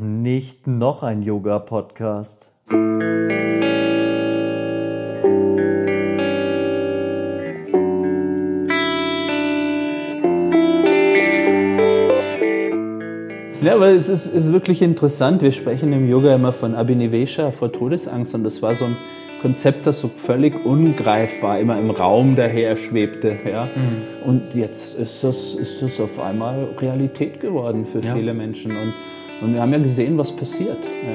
nicht noch ein Yoga-Podcast. Ja, aber es ist, ist wirklich interessant. Wir sprechen im Yoga immer von Abhinivesha, vor Todesangst. Und das war so ein Konzept, das so völlig ungreifbar immer im Raum daher schwebte. Ja? Mhm. Und jetzt ist das, ist das auf einmal Realität geworden für ja. viele Menschen. Und, und wir haben ja gesehen, was passiert. Ja?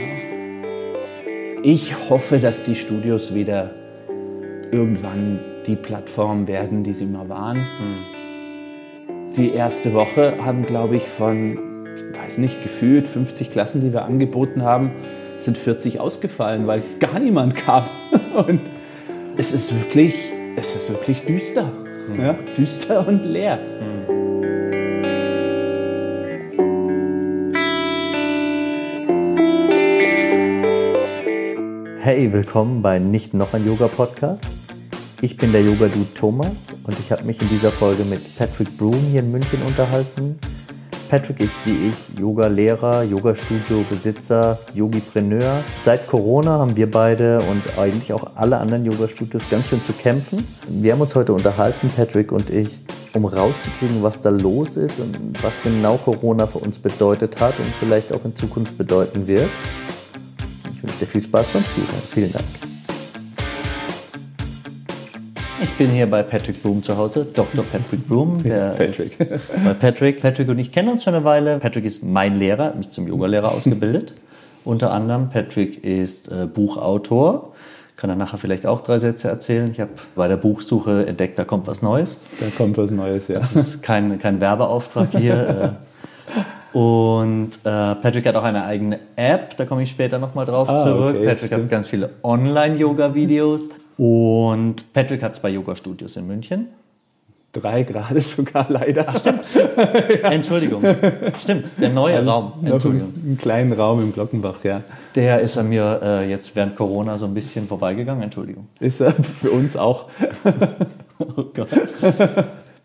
Ich hoffe, dass die Studios wieder irgendwann die Plattform werden, die sie mal waren. Mhm. Die erste Woche haben, glaube ich, von weiß nicht, gefühlt 50 Klassen, die wir angeboten haben, sind 40 ausgefallen, weil gar niemand kam. Und es ist wirklich, es ist wirklich düster. Mhm. Ja, düster und leer. Mhm. Hey, willkommen bei Nicht noch ein Yoga Podcast. Ich bin der Yoga Dude Thomas und ich habe mich in dieser Folge mit Patrick Broom hier in München unterhalten Patrick ist wie ich Yoga-Lehrer, Yoga-Studio-Besitzer, Yogipreneur. Seit Corona haben wir beide und eigentlich auch alle anderen Yoga-Studios ganz schön zu kämpfen. Wir haben uns heute unterhalten, Patrick und ich, um rauszukriegen, was da los ist und was genau Corona für uns bedeutet hat und vielleicht auch in Zukunft bedeuten wird. Ich wünsche dir viel Spaß beim Zuhören. Vielen Dank. Ich bin hier bei Patrick Broom zu Hause, Dr. Patrick Broom. Patrick. bei Patrick. Patrick und ich kennen uns schon eine Weile. Patrick ist mein Lehrer, mich zum Yogalehrer ausgebildet. Unter anderem, Patrick ist äh, Buchautor. Kann er nachher vielleicht auch drei Sätze erzählen. Ich habe bei der Buchsuche entdeckt, da kommt was Neues. Da kommt was Neues, ja. Das ist kein, kein Werbeauftrag hier. Und äh, Patrick hat auch eine eigene App, da komme ich später nochmal drauf ah, zurück. Okay, Patrick stimmt. hat ganz viele Online-Yoga-Videos. Und Patrick hat zwei Yoga-Studios in München. Drei gerade sogar leider. Ach, stimmt. ja. Entschuldigung. Stimmt, der neue also Raum. Entschuldigung. Einen kleinen Raum im Glockenbach, ja. Der ist an mir äh, jetzt während Corona so ein bisschen vorbeigegangen. Entschuldigung. Ist er für uns auch. oh Gott.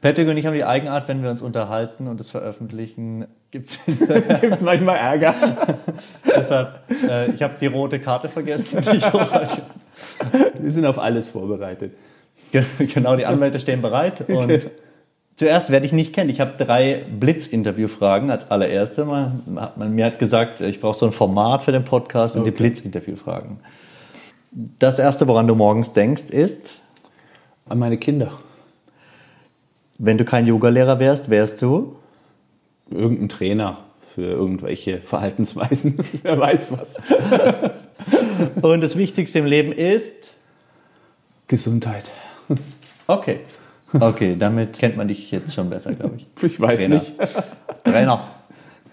Patrick und ich haben die Eigenart, wenn wir uns unterhalten und es veröffentlichen, gibt es manchmal Ärger. Deshalb, äh, ich habe die rote Karte vergessen. wir sind auf alles vorbereitet. Genau, die Anwälte stehen bereit. Und okay. zuerst werde ich nicht kennen. Ich habe drei Blitz-Interview-Fragen als allererste. Man, man, mir hat gesagt, ich brauche so ein Format für den Podcast und okay. die Blitz-Interview-Fragen. Das erste, woran du morgens denkst, ist? An meine Kinder. Wenn du kein Yogalehrer wärst, wärst du? Irgendein Trainer für irgendwelche Verhaltensweisen. Wer weiß was. Und das Wichtigste im Leben ist? Gesundheit. Okay. Okay, damit kennt man dich jetzt schon besser, glaube ich. Ich weiß Trainer. nicht. Trainer.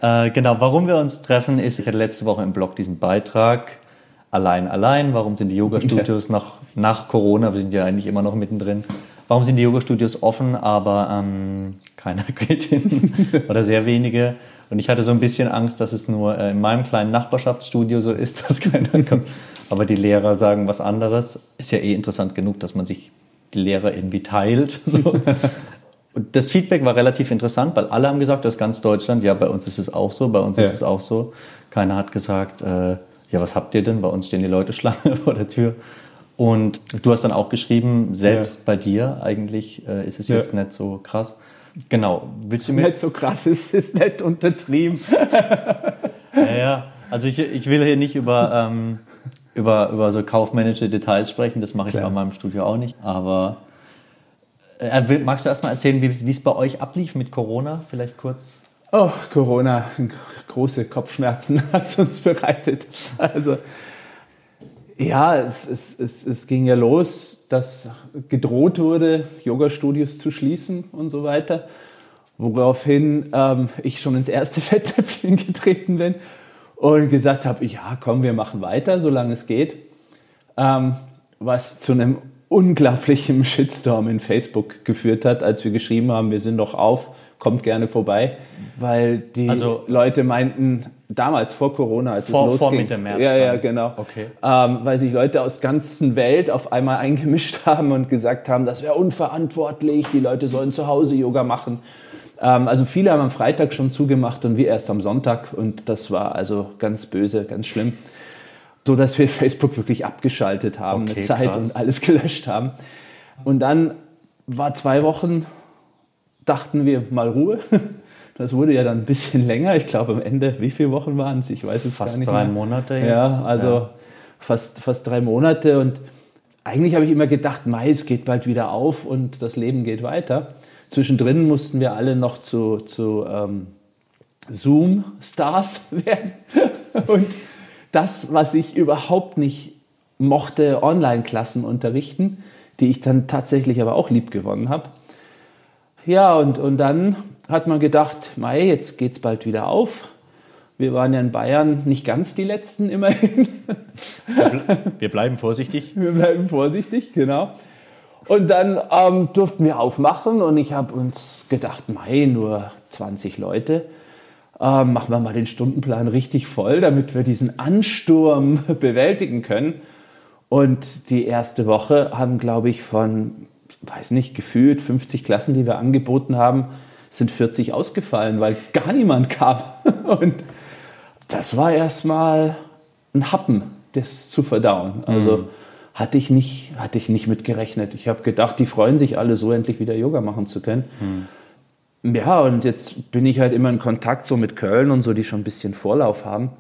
Äh, genau, warum wir uns treffen, ist, ich hatte letzte Woche im Blog diesen Beitrag, allein, allein, warum sind die Yoga-Studios ja. nach, nach Corona, wir sind ja eigentlich immer noch mittendrin, warum sind die Yoga-Studios offen, aber ähm, keiner geht hin oder sehr wenige. Und ich hatte so ein bisschen Angst, dass es nur äh, in meinem kleinen Nachbarschaftsstudio so ist, dass keiner kommt. Aber die Lehrer sagen was anderes. Ist ja eh interessant genug, dass man sich die Lehrer irgendwie teilt. So. Und das Feedback war relativ interessant, weil alle haben gesagt, aus ganz Deutschland, ja, bei uns ist es auch so, bei uns ja. ist es auch so. Keiner hat gesagt, äh, ja, was habt ihr denn? Bei uns stehen die Leute Schlange vor der Tür. Und du hast dann auch geschrieben, selbst ja. bei dir eigentlich äh, ist es ja. jetzt nicht so krass. Genau. Willst du mir nicht so krass ist, ist nicht untertrieben. naja, also ich, ich will hier nicht über, ähm, über, über so kaufmännische Details sprechen, das mache ich Klar. bei meinem Studio auch nicht. Aber äh, magst du erstmal erzählen, wie es bei euch ablief mit Corona? Vielleicht kurz. Oh, Corona, große Kopfschmerzen hat es uns bereitet. Also ja, es, es, es, es ging ja los, dass gedroht wurde, Yoga-Studios zu schließen und so weiter. Woraufhin ähm, ich schon ins erste Fettnäpfchen getreten bin und gesagt habe, ja, komm, wir machen weiter, solange es geht. Ähm, was zu einem unglaublichen Shitstorm in Facebook geführt hat, als wir geschrieben haben, wir sind doch auf, kommt gerne vorbei, weil die also, Leute meinten, damals vor Corona, als vor, es losging. Vor Mitte März. Ja, ja, genau. Okay. Ähm, weil sich Leute aus ganzen Welt auf einmal eingemischt haben und gesagt haben, das wäre unverantwortlich, die Leute sollen zu Hause Yoga machen. Ähm, also viele haben am Freitag schon zugemacht und wir erst am Sonntag und das war also ganz böse, ganz schlimm. So dass wir Facebook wirklich abgeschaltet haben, okay, eine Zeit krass. und alles gelöscht haben. Und dann war zwei Wochen, dachten wir mal Ruhe. Das wurde ja dann ein bisschen länger. Ich glaube am Ende, wie viele Wochen waren es? Ich weiß es fast gar nicht. Fast drei mehr. Monate jetzt. Ja, also ja. Fast, fast drei Monate. Und eigentlich habe ich immer gedacht, Mai, es geht bald wieder auf und das Leben geht weiter. Zwischendrin mussten wir alle noch zu, zu ähm, Zoom-Stars werden. und das, was ich überhaupt nicht mochte, Online-Klassen unterrichten, die ich dann tatsächlich aber auch lieb gewonnen habe. Ja, und, und dann hat man gedacht, Mai, jetzt geht es bald wieder auf. Wir waren ja in Bayern nicht ganz die Letzten immerhin. Wir bleiben vorsichtig. Wir bleiben vorsichtig, genau. Und dann ähm, durften wir aufmachen und ich habe uns gedacht, Mai, nur 20 Leute. Ähm, machen wir mal den Stundenplan richtig voll, damit wir diesen Ansturm bewältigen können. Und die erste Woche haben, glaube ich, von, weiß nicht, gefühlt 50 Klassen, die wir angeboten haben, sind 40 ausgefallen, weil gar niemand kam. Und das war erstmal ein Happen, das zu verdauen. Also mhm. hatte, ich nicht, hatte ich nicht mit gerechnet. Ich habe gedacht, die freuen sich alle so, endlich wieder Yoga machen zu können. Mhm. Ja, und jetzt bin ich halt immer in Kontakt so mit Köln und so, die schon ein bisschen Vorlauf haben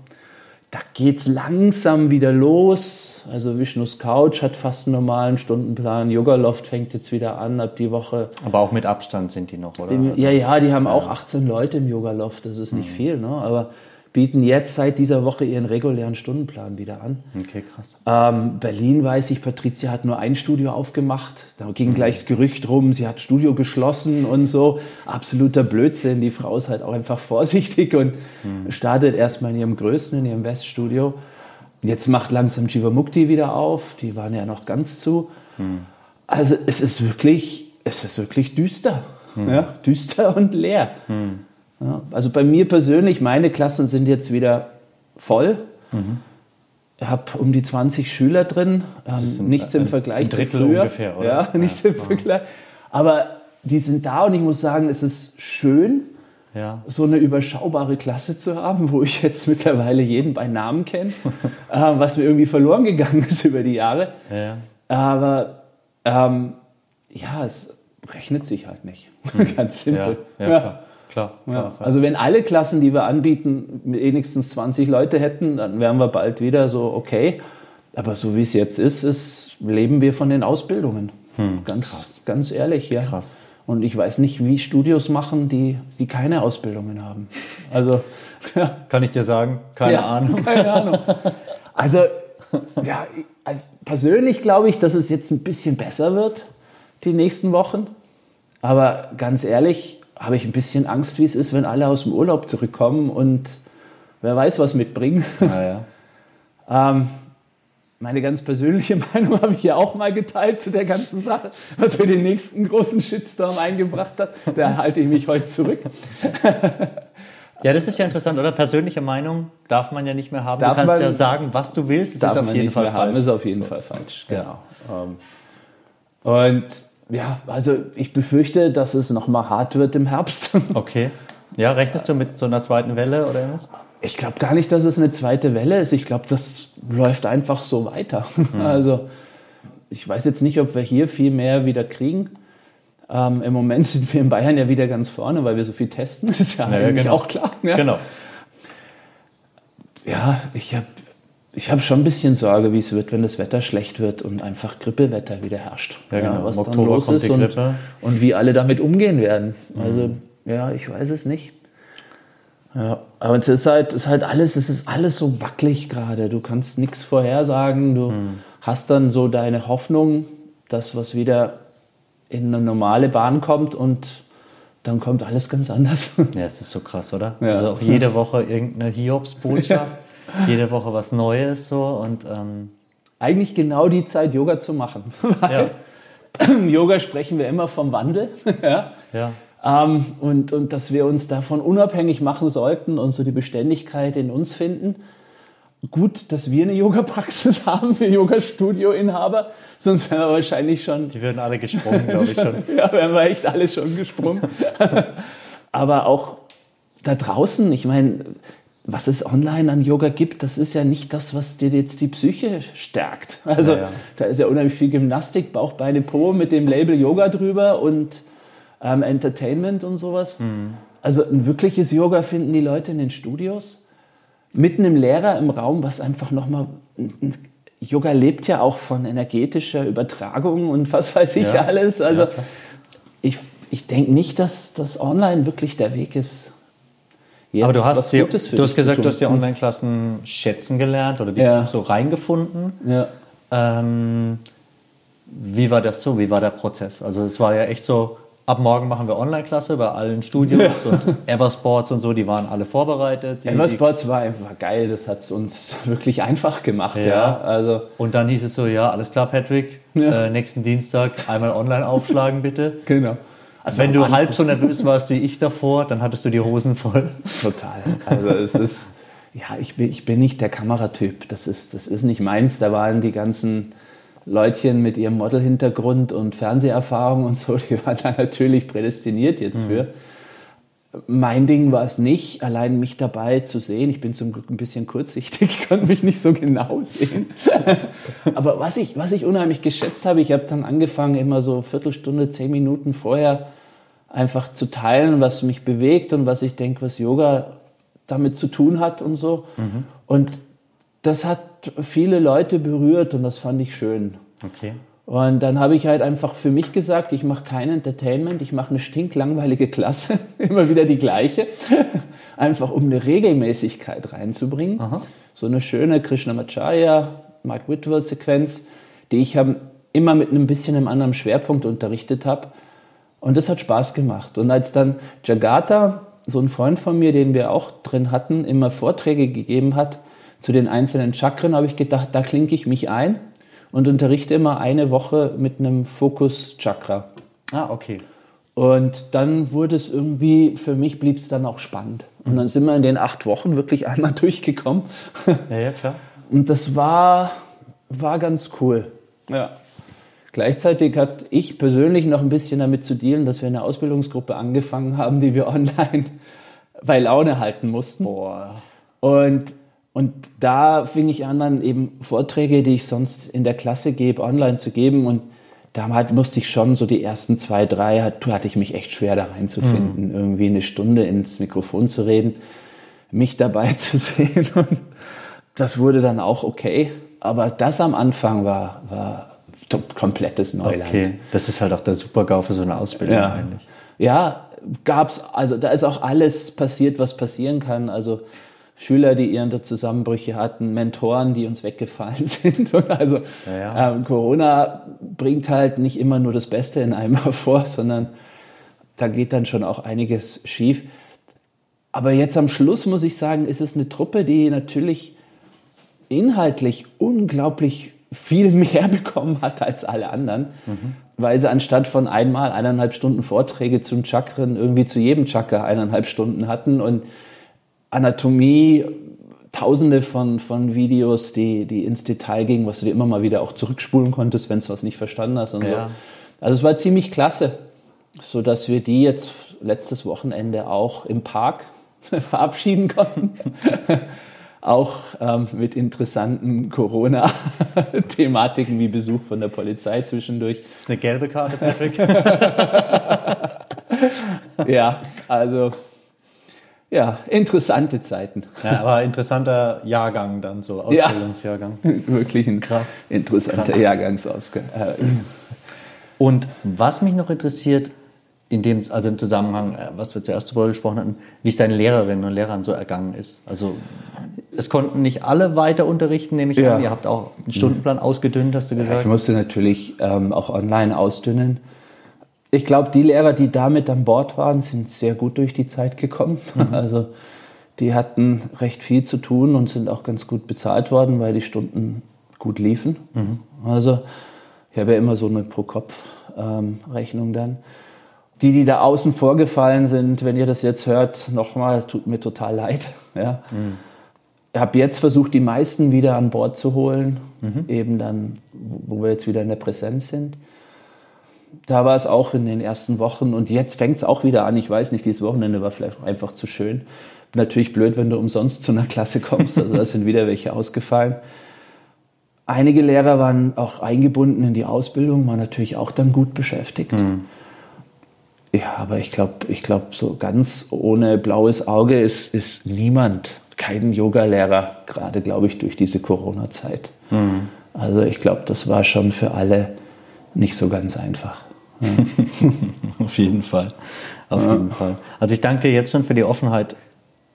da geht es langsam wieder los. Also Vishnus Couch hat fast einen normalen Stundenplan. Yoga Loft fängt jetzt wieder an ab die Woche. Aber auch mit Abstand sind die noch, oder? Im, ja, ja, die haben auch 18 Leute im Yoga Loft. Das ist nicht mhm. viel, ne? Aber bieten jetzt seit dieser Woche ihren regulären Stundenplan wieder an. Okay, krass. Ähm, Berlin weiß ich, Patricia hat nur ein Studio aufgemacht. Da ging mhm. gleich das Gerücht rum, sie hat Studio geschlossen und so. Absoluter Blödsinn. Die Frau ist halt auch einfach vorsichtig und mhm. startet erstmal in ihrem größten, in ihrem Weststudio. Jetzt macht langsam Jivamukti wieder auf. Die waren ja noch ganz zu. Mhm. Also es ist wirklich, es ist wirklich düster. Mhm. Ja, düster und leer. Mhm. Ja, also bei mir persönlich, meine Klassen sind jetzt wieder voll. Mhm. Ich habe um die 20 Schüler drin. Ähm, nichts im Vergleich ein Drittel zu früher. ungefähr, oder? Ja, nichts ja. im Vergleich. Aber die sind da und ich muss sagen, es ist schön, ja. so eine überschaubare Klasse zu haben, wo ich jetzt mittlerweile jeden bei Namen kenne, äh, was mir irgendwie verloren gegangen ist über die Jahre. Ja. Aber ähm, ja, es rechnet sich halt nicht. Mhm. Ganz simpel. Ja, Klar, ja. Also wenn alle Klassen, die wir anbieten, wenigstens 20 Leute hätten, dann wären wir bald wieder so okay. Aber so wie es jetzt ist, ist leben wir von den Ausbildungen. Hm, ganz, krass. ganz ehrlich, ja. Krass. Und ich weiß nicht, wie Studios machen, die, die keine Ausbildungen haben. Also, ja. Kann ich dir sagen? Keine ja, Ahnung. Keine Ahnung. Also, ja, also persönlich glaube ich, dass es jetzt ein bisschen besser wird, die nächsten Wochen. Aber ganz ehrlich, habe ich ein bisschen Angst, wie es ist, wenn alle aus dem Urlaub zurückkommen und wer weiß, was mitbringen. Ah, ja. ähm, meine ganz persönliche Meinung habe ich ja auch mal geteilt zu der ganzen Sache, was mir den nächsten großen Shitstorm eingebracht hat. Da halte ich mich heute zurück. Ja, das ist ja interessant, oder? Persönliche Meinung darf man ja nicht mehr haben. Darf du kannst ja sagen, was du willst. Das ist auf jeden Fall falsch. Haben, ist auf jeden so. Fall falsch. Genau. Ja. Und ja, also ich befürchte, dass es nochmal hart wird im Herbst. Okay. Ja, rechnest du mit so einer zweiten Welle oder irgendwas? Ich glaube gar nicht, dass es eine zweite Welle ist. Ich glaube, das läuft einfach so weiter. Mhm. Also ich weiß jetzt nicht, ob wir hier viel mehr wieder kriegen. Ähm, Im Moment sind wir in Bayern ja wieder ganz vorne, weil wir so viel testen. Ist ja, ja eigentlich genau. auch klar. Ja. Genau. Ja, ich habe ich habe schon ein bisschen Sorge, wie es wird, wenn das Wetter schlecht wird und einfach Grippewetter wieder herrscht. Ja, genau. Ja, was Im dann Oktober los ist und, und, wie alle damit umgehen werden. Also, mhm. ja, ich weiß es nicht. Ja, aber es ist halt, ist halt alles, es ist alles so wackelig gerade. Du kannst nichts vorhersagen. Du mhm. hast dann so deine Hoffnung, dass was wieder in eine normale Bahn kommt und dann kommt alles ganz anders. Ja, es ist so krass, oder? Ja. Also auch jede Woche irgendeine Hiobsbotschaft. jede Woche was Neues so und ähm eigentlich genau die Zeit, Yoga zu machen. Weil ja. im Yoga sprechen wir immer vom Wandel. ja. ja. Ähm, und, und dass wir uns davon unabhängig machen sollten und so die Beständigkeit in uns finden. Gut, dass wir eine Yoga-Praxis haben für Yoga-Studio-Inhaber, sonst wären wir wahrscheinlich schon. Die würden alle gesprungen, glaube ich schon. ja, wären wir echt alle schon gesprungen. aber auch da draußen, ich meine, was es online an Yoga gibt, das ist ja nicht das, was dir jetzt die Psyche stärkt. Also ja, ja. da ist ja unheimlich viel Gymnastik, Bauch, Beine, Po mit dem Label Yoga drüber und ähm, Entertainment und sowas. Mhm. Also ein wirkliches Yoga finden die Leute in den Studios. Mitten im Lehrer im Raum, was einfach nochmal. Yoga lebt ja auch von energetischer Übertragung und was weiß ich ja. alles. Also ich, ich denke nicht, dass das online wirklich der Weg ist jetzt Aber du hast, die, du hast gesagt, du hast die Online-Klassen schätzen gelernt oder dich ja. so reingefunden. Ja. Ähm, wie war das so? Wie war der Prozess? Also es war ja echt so, ab morgen machen wir Online-Klasse bei allen Studios ja. und Eversports und so, die waren alle vorbereitet. Die, Eversports war einfach geil, das hat es uns wirklich einfach gemacht. Ja. ja. Also und dann hieß es so, ja, alles klar, Patrick, ja. äh, nächsten Dienstag einmal online aufschlagen bitte. Genau. Also wenn du halb so nervös warst wie ich davor, dann hattest du die Hosen voll. Total. Also es ist, ja, ich bin, ich bin nicht der Kameratyp. Das ist, das ist nicht meins. Da waren die ganzen Leutchen mit ihrem Modelhintergrund und Fernseherfahrung und so, die waren da natürlich prädestiniert jetzt für. Mein Ding war es nicht, allein mich dabei zu sehen. Ich bin zum Glück ein bisschen kurzsichtig, ich konnte mich nicht so genau sehen. Aber was ich, was ich unheimlich geschätzt habe, ich habe dann angefangen, immer so Viertelstunde, zehn Minuten vorher einfach zu teilen, was mich bewegt und was ich denke, was Yoga damit zu tun hat und so. Mhm. Und das hat viele Leute berührt und das fand ich schön. Okay. Und dann habe ich halt einfach für mich gesagt, ich mache kein Entertainment, ich mache eine stinklangweilige Klasse, immer wieder die gleiche, einfach um eine Regelmäßigkeit reinzubringen. Aha. So eine schöne Krishnamacharya, Mark Whitwell Sequenz, die ich immer mit einem bisschen einem anderen Schwerpunkt unterrichtet habe. Und das hat Spaß gemacht. Und als dann Jagata, so ein Freund von mir, den wir auch drin hatten, immer Vorträge gegeben hat zu den einzelnen Chakren, habe ich gedacht, da klinke ich mich ein und unterrichte immer eine Woche mit einem Fokus-Chakra. Ah, okay. Und dann wurde es irgendwie, für mich blieb es dann auch spannend. Und dann sind wir in den acht Wochen wirklich einmal durchgekommen. Ja, ja, klar. Und das war, war ganz cool. Ja. Gleichzeitig hat ich persönlich noch ein bisschen damit zu dealen, dass wir eine Ausbildungsgruppe angefangen haben, die wir online bei Laune halten mussten. Boah. Und und da fing ich an, dann eben Vorträge, die ich sonst in der Klasse gebe, online zu geben. Und da halt musste ich schon so die ersten zwei, drei, hatte ich mich echt schwer da reinzufinden, mhm. irgendwie eine Stunde ins Mikrofon zu reden, mich dabei zu sehen. Und das wurde dann auch okay. Aber das am Anfang war, war komplettes Neuland. Okay, das ist halt auch der Super-GAU für so eine Ausbildung ja. eigentlich. Ja, gab's, also da ist auch alles passiert, was passieren kann. Also Schüler, die ihre Zusammenbrüche hatten, Mentoren, die uns weggefallen sind. also ja, ja. Ähm, Corona bringt halt nicht immer nur das Beste in einem hervor, sondern da geht dann schon auch einiges schief. Aber jetzt am Schluss muss ich sagen, ist es eine Truppe, die natürlich inhaltlich unglaublich viel mehr bekommen hat als alle anderen, mhm. weil sie anstatt von einmal eineinhalb Stunden Vorträge zum Chakren irgendwie zu jedem Chakra eineinhalb Stunden hatten und Anatomie, tausende von, von Videos, die, die ins Detail gingen, was du dir immer mal wieder auch zurückspulen konntest, wenn du was nicht verstanden hast und ja. so. Also es war ziemlich klasse, so dass wir die jetzt letztes Wochenende auch im Park verabschieden konnten. auch ähm, mit interessanten Corona-Thematiken wie Besuch von der Polizei zwischendurch. Das ist eine gelbe Karte, Patrick. ja, also ja, interessante Zeiten. Ja, aber interessanter Jahrgang dann so, Ausbildungsjahrgang. Ja, wirklich ein krass interessanter krass. Jahrgangsausgang. Äh, und was mich noch interessiert, in dem, also im Zusammenhang, äh, was wir zuerst darüber gesprochen hatten, wie es deinen Lehrerinnen und Lehrern so ergangen ist. Also es konnten nicht alle weiter unterrichten, nehme ich ja. an. Ihr habt auch einen Stundenplan ausgedünnt, hast du gesagt. Ja, ich musste natürlich ähm, auch online ausdünnen ich glaube, die Lehrer, die damit an Bord waren, sind sehr gut durch die Zeit gekommen. Mhm. Also die hatten recht viel zu tun und sind auch ganz gut bezahlt worden, weil die Stunden gut liefen. Mhm. Also ich habe ja immer so eine Pro-Kopf-Rechnung ähm, dann. Die, die da außen vorgefallen sind, wenn ihr das jetzt hört, nochmal, tut mir total leid. Ja. Mhm. Ich habe jetzt versucht, die meisten wieder an Bord zu holen, mhm. eben dann, wo wir jetzt wieder in der Präsenz sind. Da war es auch in den ersten Wochen und jetzt fängt es auch wieder an. Ich weiß nicht, dieses Wochenende war vielleicht einfach zu schön. Natürlich blöd, wenn du umsonst zu einer Klasse kommst. Also da sind wieder welche ausgefallen. Einige Lehrer waren auch eingebunden in die Ausbildung, waren natürlich auch dann gut beschäftigt. Mhm. Ja, aber ich glaube, ich glaube, so ganz ohne blaues Auge ist, ist niemand, kein Yoga-Lehrer, gerade glaube ich durch diese Corona-Zeit. Mhm. Also ich glaube, das war schon für alle nicht so ganz einfach. Ja. Auf jeden Fall. Auf ja. jeden Fall. Also ich danke dir jetzt schon für die Offenheit,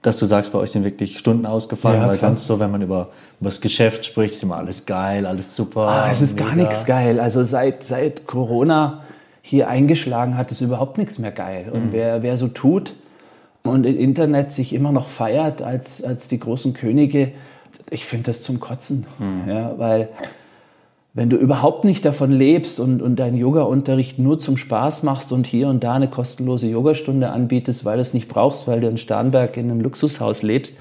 dass du sagst, bei euch sind wirklich Stunden ausgefallen, ja, weil sonst so, wenn man über, über das Geschäft spricht, ist immer alles geil, alles super. Ah, es ist mega. gar nichts geil. Also seit, seit Corona hier eingeschlagen hat, ist überhaupt nichts mehr geil. Und mhm. wer, wer so tut und im Internet sich immer noch feiert als, als die großen Könige, ich finde das zum Kotzen. Mhm. Ja, weil wenn du überhaupt nicht davon lebst und, und deinen Yoga-Unterricht nur zum Spaß machst und hier und da eine kostenlose Yogastunde anbietest, weil du es nicht brauchst, weil du in Starnberg in einem Luxushaus lebst,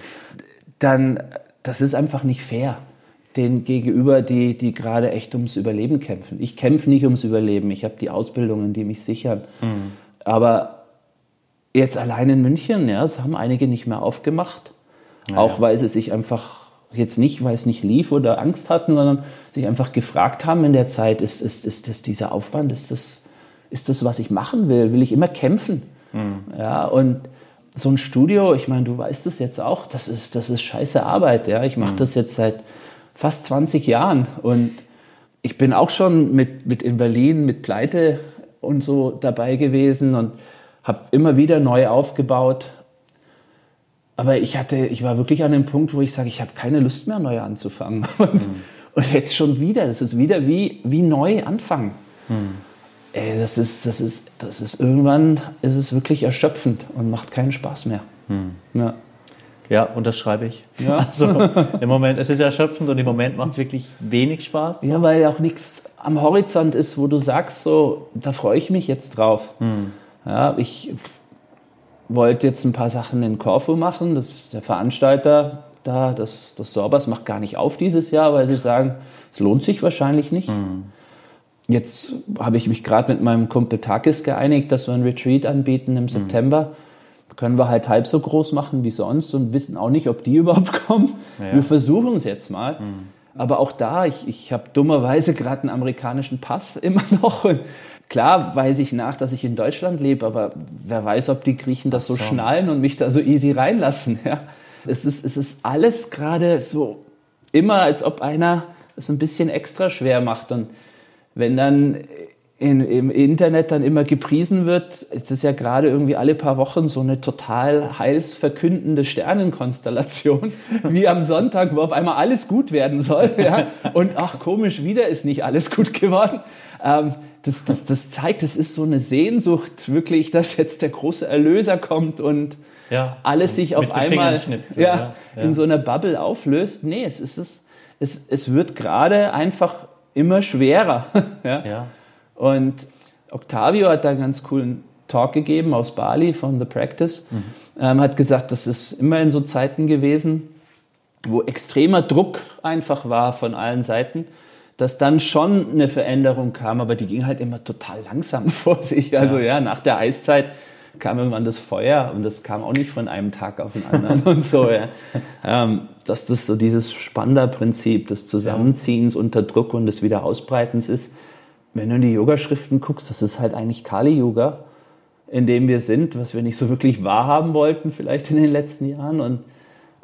dann das ist einfach nicht fair den gegenüber, die, die gerade echt ums Überleben kämpfen. Ich kämpfe nicht ums Überleben, ich habe die Ausbildungen, die mich sichern. Mhm. Aber jetzt allein in München, ja, es haben einige nicht mehr aufgemacht, ja, auch weil sie sich einfach jetzt nicht, weil es nicht lief oder Angst hatten, sondern sich einfach gefragt haben in der Zeit, ist, ist, ist das dieser Aufwand, ist das, ist das, was ich machen will? Will ich immer kämpfen? Mhm. Ja, und so ein Studio, ich meine, du weißt es jetzt auch, das ist, das ist scheiße Arbeit. Ja? Ich mache mhm. das jetzt seit fast 20 Jahren und ich bin auch schon mit, mit in Berlin mit Pleite und so dabei gewesen und habe immer wieder neu aufgebaut. Aber ich hatte, ich war wirklich an dem Punkt, wo ich sage, ich habe keine Lust mehr, neu anzufangen. Und, mhm. und, jetzt schon wieder, das ist wieder wie, wie neu anfangen. Mhm. Ey, das ist, das ist, das ist irgendwann ist es wirklich erschöpfend und macht keinen Spaß mehr. Mhm. Ja. Ja, unterschreibe ich. Ja. Also im Moment, es ist erschöpfend und im Moment macht es wirklich wenig Spaß. Ja, weil auch nichts am Horizont ist, wo du sagst, so, da freue ich mich jetzt drauf. Hm. Ja, ich wollte jetzt ein paar Sachen in Corfu machen. Das, der Veranstalter da, das, das Sorbers macht gar nicht auf dieses Jahr, weil sie sagen, es lohnt sich wahrscheinlich nicht. Hm. Jetzt habe ich mich gerade mit meinem Kumpel Takis geeinigt, dass wir ein Retreat anbieten im hm. September können wir halt halb so groß machen wie sonst und wissen auch nicht, ob die überhaupt kommen. Ja. Wir versuchen es jetzt mal. Mhm. Aber auch da, ich, ich habe dummerweise gerade einen amerikanischen Pass immer noch. Und klar weiß ich nach, dass ich in Deutschland lebe, aber wer weiß, ob die Griechen das so, so schnallen und mich da so easy reinlassen. Ja. Es, ist, es ist alles gerade so immer, als ob einer es ein bisschen extra schwer macht. Und wenn dann in, im Internet dann immer gepriesen wird. Es ist ja gerade irgendwie alle paar Wochen so eine total heilsverkündende Sternenkonstellation, wie am Sonntag, wo auf einmal alles gut werden soll. Ja? Und ach, komisch, wieder ist nicht alles gut geworden. Ähm, das, das, das zeigt, es ist so eine Sehnsucht, wirklich, dass jetzt der große Erlöser kommt und ja, alles sich auf einmal so, ja, ja, in so einer Bubble auflöst. Nee, es, ist, es, es, es wird gerade einfach immer schwerer. ja. ja. Und Octavio hat da einen ganz coolen Talk gegeben aus Bali von The Practice. Mhm. Ähm, hat gesagt, das ist immer in so Zeiten gewesen, wo extremer Druck einfach war von allen Seiten, dass dann schon eine Veränderung kam, aber die ging halt immer total langsam vor sich. Also ja, ja nach der Eiszeit kam irgendwann das Feuer und das kam auch nicht von einem Tag auf den anderen und so. Ja. Ähm, dass das so dieses Spanda-Prinzip des Zusammenziehens unter Druck und des Wiederausbreitens ist wenn du in die Yoga-Schriften guckst, das ist halt eigentlich Kali-Yoga, in dem wir sind, was wir nicht so wirklich wahrhaben wollten, vielleicht in den letzten Jahren. Und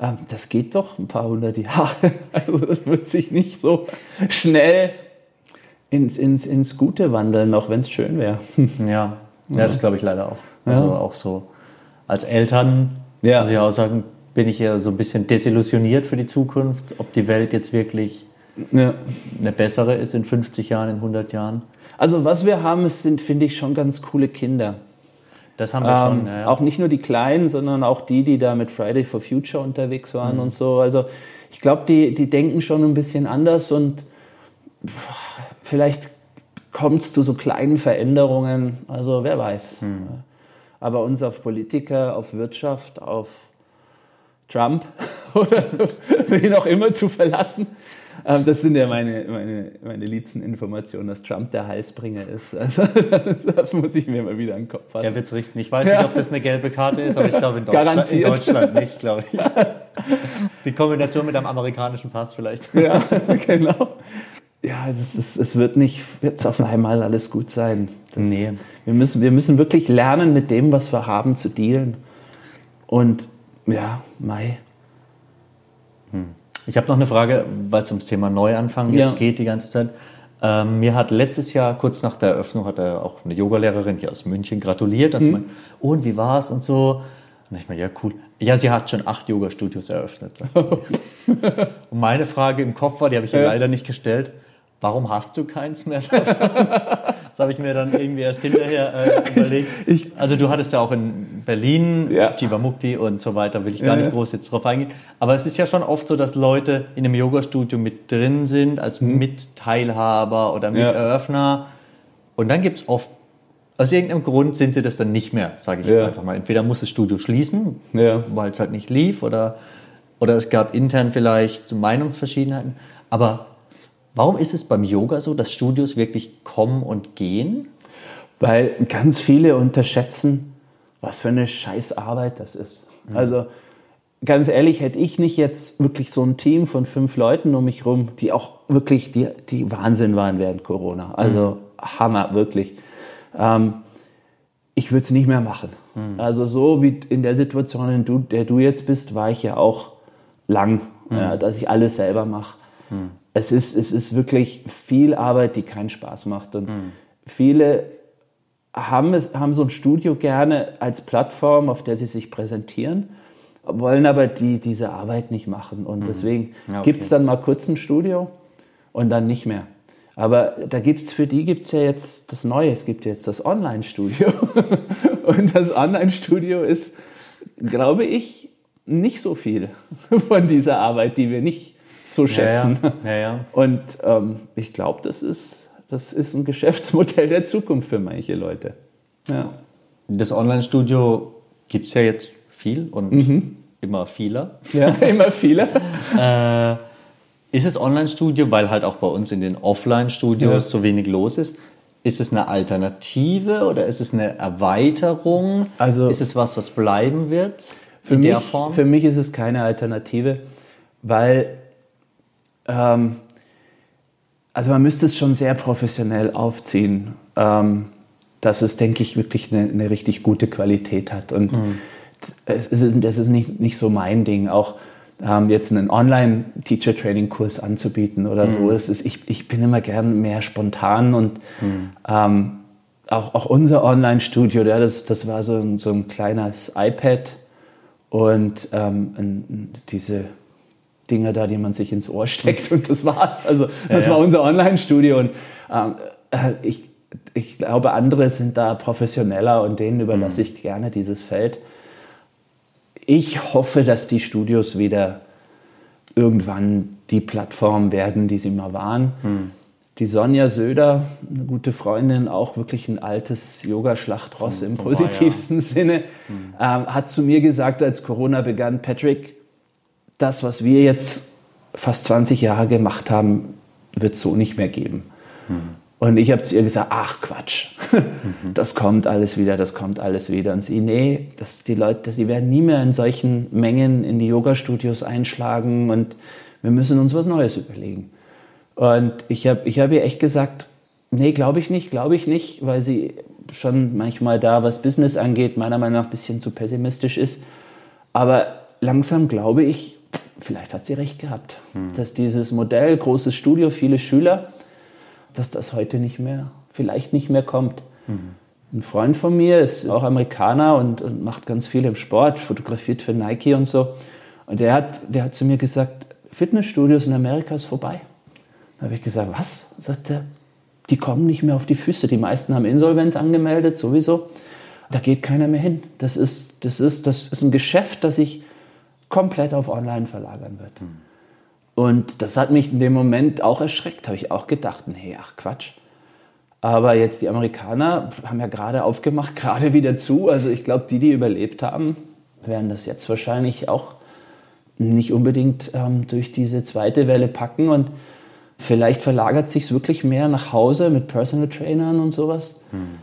ähm, das geht doch ein paar hundert Jahre. Also das wird sich nicht so schnell ins, ins, ins Gute wandeln, auch wenn es schön wäre. Ja. ja, das glaube ich leider auch. Also ja. auch so als Eltern, ja. muss ich auch sagen, bin ich ja so ein bisschen desillusioniert für die Zukunft, ob die Welt jetzt wirklich ja. eine bessere ist in 50 Jahren, in 100 Jahren. Also was wir haben, sind, finde ich, schon ganz coole Kinder. Das haben wir ähm, schon. Ja, ja. Auch nicht nur die Kleinen, sondern auch die, die da mit Friday for Future unterwegs waren mhm. und so. Also ich glaube, die, die denken schon ein bisschen anders und vielleicht kommt es zu so kleinen Veränderungen. Also wer weiß. Mhm. Aber uns auf Politiker, auf Wirtschaft, auf Trump oder wen auch immer zu verlassen. Ähm, das sind ja meine, meine, meine liebsten Informationen, dass Trump der Heilsbringer ist. Also, das muss ich mir mal wieder an den Kopf fassen. Er wird es richten. Ich weiß nicht, ob das eine gelbe Karte ist, aber ich glaube in Deutschland, in Deutschland nicht, glaube ich. Die Kombination mit einem amerikanischen Pass vielleicht. Ja, genau. Ja, das ist, es wird nicht jetzt auf einmal alles gut sein. Das, nee. Wir müssen, wir müssen wirklich lernen, mit dem, was wir haben, zu dealen. Und ja, Mai. Ich habe noch eine Frage, weil es ums Thema Neuanfang jetzt ja. geht die ganze Zeit. Ähm, mir hat letztes Jahr, kurz nach der Eröffnung, hat er auch eine Yogalehrerin hier aus München gratuliert. Also mhm. man, oh, und wie war es und so. Und ich meine, ja, cool. Ja, sie hat schon acht Yoga-Studios eröffnet. und meine Frage im Kopf war, die habe ich ja. leider nicht gestellt warum hast du keins mehr das habe ich mir dann irgendwie erst hinterher äh, überlegt. Ich, also du hattest ja auch in Berlin, ja. Jivamukti und so weiter, will ich gar ja. nicht groß jetzt drauf eingehen. Aber es ist ja schon oft so, dass Leute in einem Yoga-Studio mit drin sind, als mhm. Mitteilhaber oder Miteröffner. Und dann gibt es oft, aus irgendeinem Grund sind sie das dann nicht mehr, sage ich jetzt einfach mal. Entweder muss das Studio schließen, weil es halt nicht lief, oder, oder es gab intern vielleicht Meinungsverschiedenheiten. Aber Warum ist es beim Yoga so, dass Studios wirklich kommen und gehen? Weil ganz viele unterschätzen, was für eine Scheißarbeit das ist. Mhm. Also ganz ehrlich, hätte ich nicht jetzt wirklich so ein Team von fünf Leuten um mich rum, die auch wirklich die, die Wahnsinn waren während Corona. Also mhm. Hammer, wirklich. Ähm, ich würde es nicht mehr machen. Mhm. Also so wie in der Situation, in der du jetzt bist, war ich ja auch lang, mhm. ja, dass ich alles selber mache. Es ist, es ist wirklich viel Arbeit, die keinen Spaß macht. Und mhm. viele haben, es, haben so ein Studio gerne als Plattform, auf der sie sich präsentieren, wollen aber die, diese Arbeit nicht machen. Und mhm. deswegen ja, okay. gibt es dann mal kurz ein Studio und dann nicht mehr. Aber da gibt's für die gibt es ja jetzt das Neue, es gibt jetzt das Online-Studio. und das Online-Studio ist, glaube ich, nicht so viel von dieser Arbeit, die wir nicht so schätzen. Ja, ja. Und ähm, ich glaube, das ist, das ist ein Geschäftsmodell der Zukunft für manche Leute. Ja. Das Online-Studio gibt es ja jetzt viel und mhm. immer vieler. Ja, immer vieler. äh, ist es Online-Studio, weil halt auch bei uns in den Offline-Studios so wenig los ist? Ist es eine Alternative oder ist es eine Erweiterung? Also ist es was, was bleiben wird? Für, in mich, der Form? für mich ist es keine Alternative, weil ähm, also man müsste es schon sehr professionell aufziehen, ähm, dass es, denke ich, wirklich eine, eine richtig gute Qualität hat. Und mhm. es ist, das ist nicht, nicht so mein Ding, auch ähm, jetzt einen Online-Teacher-Training-Kurs anzubieten oder mhm. so. Das ist, ich, ich bin immer gern mehr spontan und mhm. ähm, auch, auch unser Online-Studio, ja, das, das war so ein, so ein kleines iPad und ähm, diese Dinge da, die man sich ins Ohr steckt und das war's. Also das ja, war unser Online-Studio und ähm, äh, ich, ich glaube, andere sind da professioneller und denen überlasse mhm. ich gerne dieses Feld. Ich hoffe, dass die Studios wieder irgendwann die Plattform werden, die sie mal waren. Mhm. Die Sonja Söder, eine gute Freundin, auch wirklich ein altes Yoga-Schlachtross im positivsten Sinne, mhm. ähm, hat zu mir gesagt, als Corona begann, Patrick, das, was wir jetzt fast 20 Jahre gemacht haben, wird es so nicht mehr geben. Mhm. Und ich habe zu ihr gesagt, ach Quatsch, mhm. das kommt alles wieder, das kommt alles wieder. Und sie, nee, das, die Leute, die werden nie mehr in solchen Mengen in die Yoga-Studios einschlagen und wir müssen uns was Neues überlegen. Und ich habe ich hab ihr echt gesagt, nee, glaube ich nicht, glaube ich nicht, weil sie schon manchmal da, was Business angeht, meiner Meinung nach ein bisschen zu pessimistisch ist. Aber langsam glaube ich, vielleicht hat sie recht gehabt, hm. dass dieses Modell, großes Studio, viele Schüler, dass das heute nicht mehr, vielleicht nicht mehr kommt. Mhm. Ein Freund von mir ist auch Amerikaner und, und, macht ganz viel im Sport, fotografiert für Nike und so. Und der hat, der hat zu mir gesagt, Fitnessstudios in Amerika ist vorbei. Da habe ich gesagt, was? Sagt er, die kommen nicht mehr auf die Füße. Die meisten haben Insolvenz angemeldet, sowieso. Da geht keiner mehr hin. Das ist, das ist, das ist ein Geschäft, das ich komplett auf Online verlagern wird. Mhm. Und das hat mich in dem Moment auch erschreckt. Habe ich auch gedacht, nee, ach Quatsch. Aber jetzt die Amerikaner haben ja gerade aufgemacht, gerade wieder zu. Also ich glaube, die, die überlebt haben, werden das jetzt wahrscheinlich auch nicht unbedingt ähm, durch diese zweite Welle packen und vielleicht verlagert sich wirklich mehr nach Hause mit Personal Trainern und sowas. Hm.